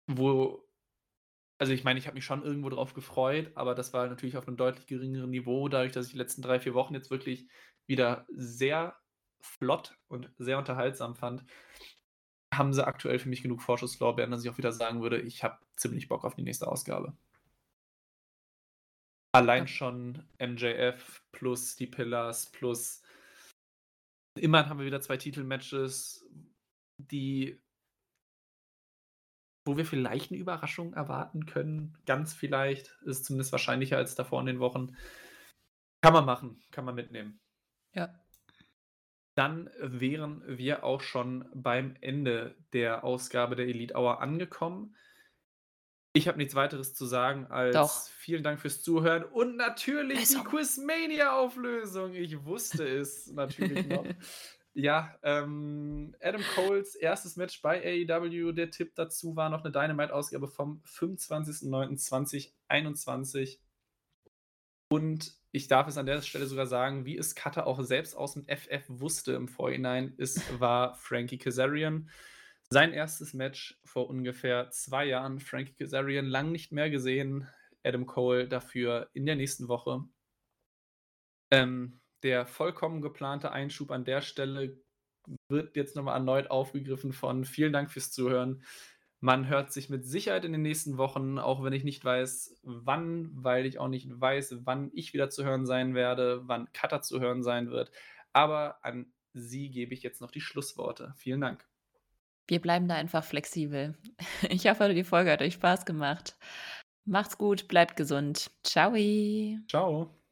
wo also, ich meine, ich habe mich schon irgendwo drauf gefreut, aber das war natürlich auf 'nem deutlich geringeren Niveau. Dadurch, dass ich die letzten 3, 4 Wochen jetzt wirklich wieder sehr flott und sehr unterhaltsam fand, haben sie aktuell für mich genug Vorschusslorbeeren, dass ich auch wieder sagen würde, ich habe ziemlich Bock auf die nächste Ausgabe. Allein schon MJF plus die Pillars plus immerhin haben wir wieder 2 Titelmatches, die wo wir vielleicht eine Überraschung erwarten können. Ganz vielleicht. Ist zumindest wahrscheinlicher als davor in den Wochen. Kann man machen, kann man mitnehmen. Ja. Dann wären wir auch schon beim Ende der Ausgabe der Elite Hour angekommen. Ich habe nichts weiteres zu sagen als Doch. vielen Dank fürs Zuhören und natürlich die Lösung. Quizmania-Auflösung. Ich wusste es natürlich noch. <laughs> Ja, ähm, Adam Coles erstes Match bei AEW. Der Tipp dazu war noch eine Dynamite-Ausgabe vom 25.09.2021. Und ich darf es an der Stelle sogar sagen, wie es Cutter auch selbst aus dem FF wusste im Vorhinein, es war Frankie Kazarian. Sein erstes Match vor ungefähr zwei Jahren. Frankie Kazarian lang nicht mehr gesehen. Adam Cole dafür in der nächsten Woche. Ähm, der vollkommen geplante Einschub an der Stelle wird jetzt nochmal erneut aufgegriffen von vielen Dank fürs Zuhören. Man hört sich mit Sicherheit in den nächsten Wochen, auch wenn ich nicht weiß, wann, weil ich auch nicht weiß, wann ich wieder zu hören sein werde, wann Cutter zu hören sein wird. Aber an Sie gebe ich jetzt noch die Schlussworte. Vielen Dank. Wir bleiben da einfach flexibel. <laughs> Ich hoffe, die Folge hat euch Spaß gemacht. Macht's gut, bleibt gesund. Ciao. Ciao.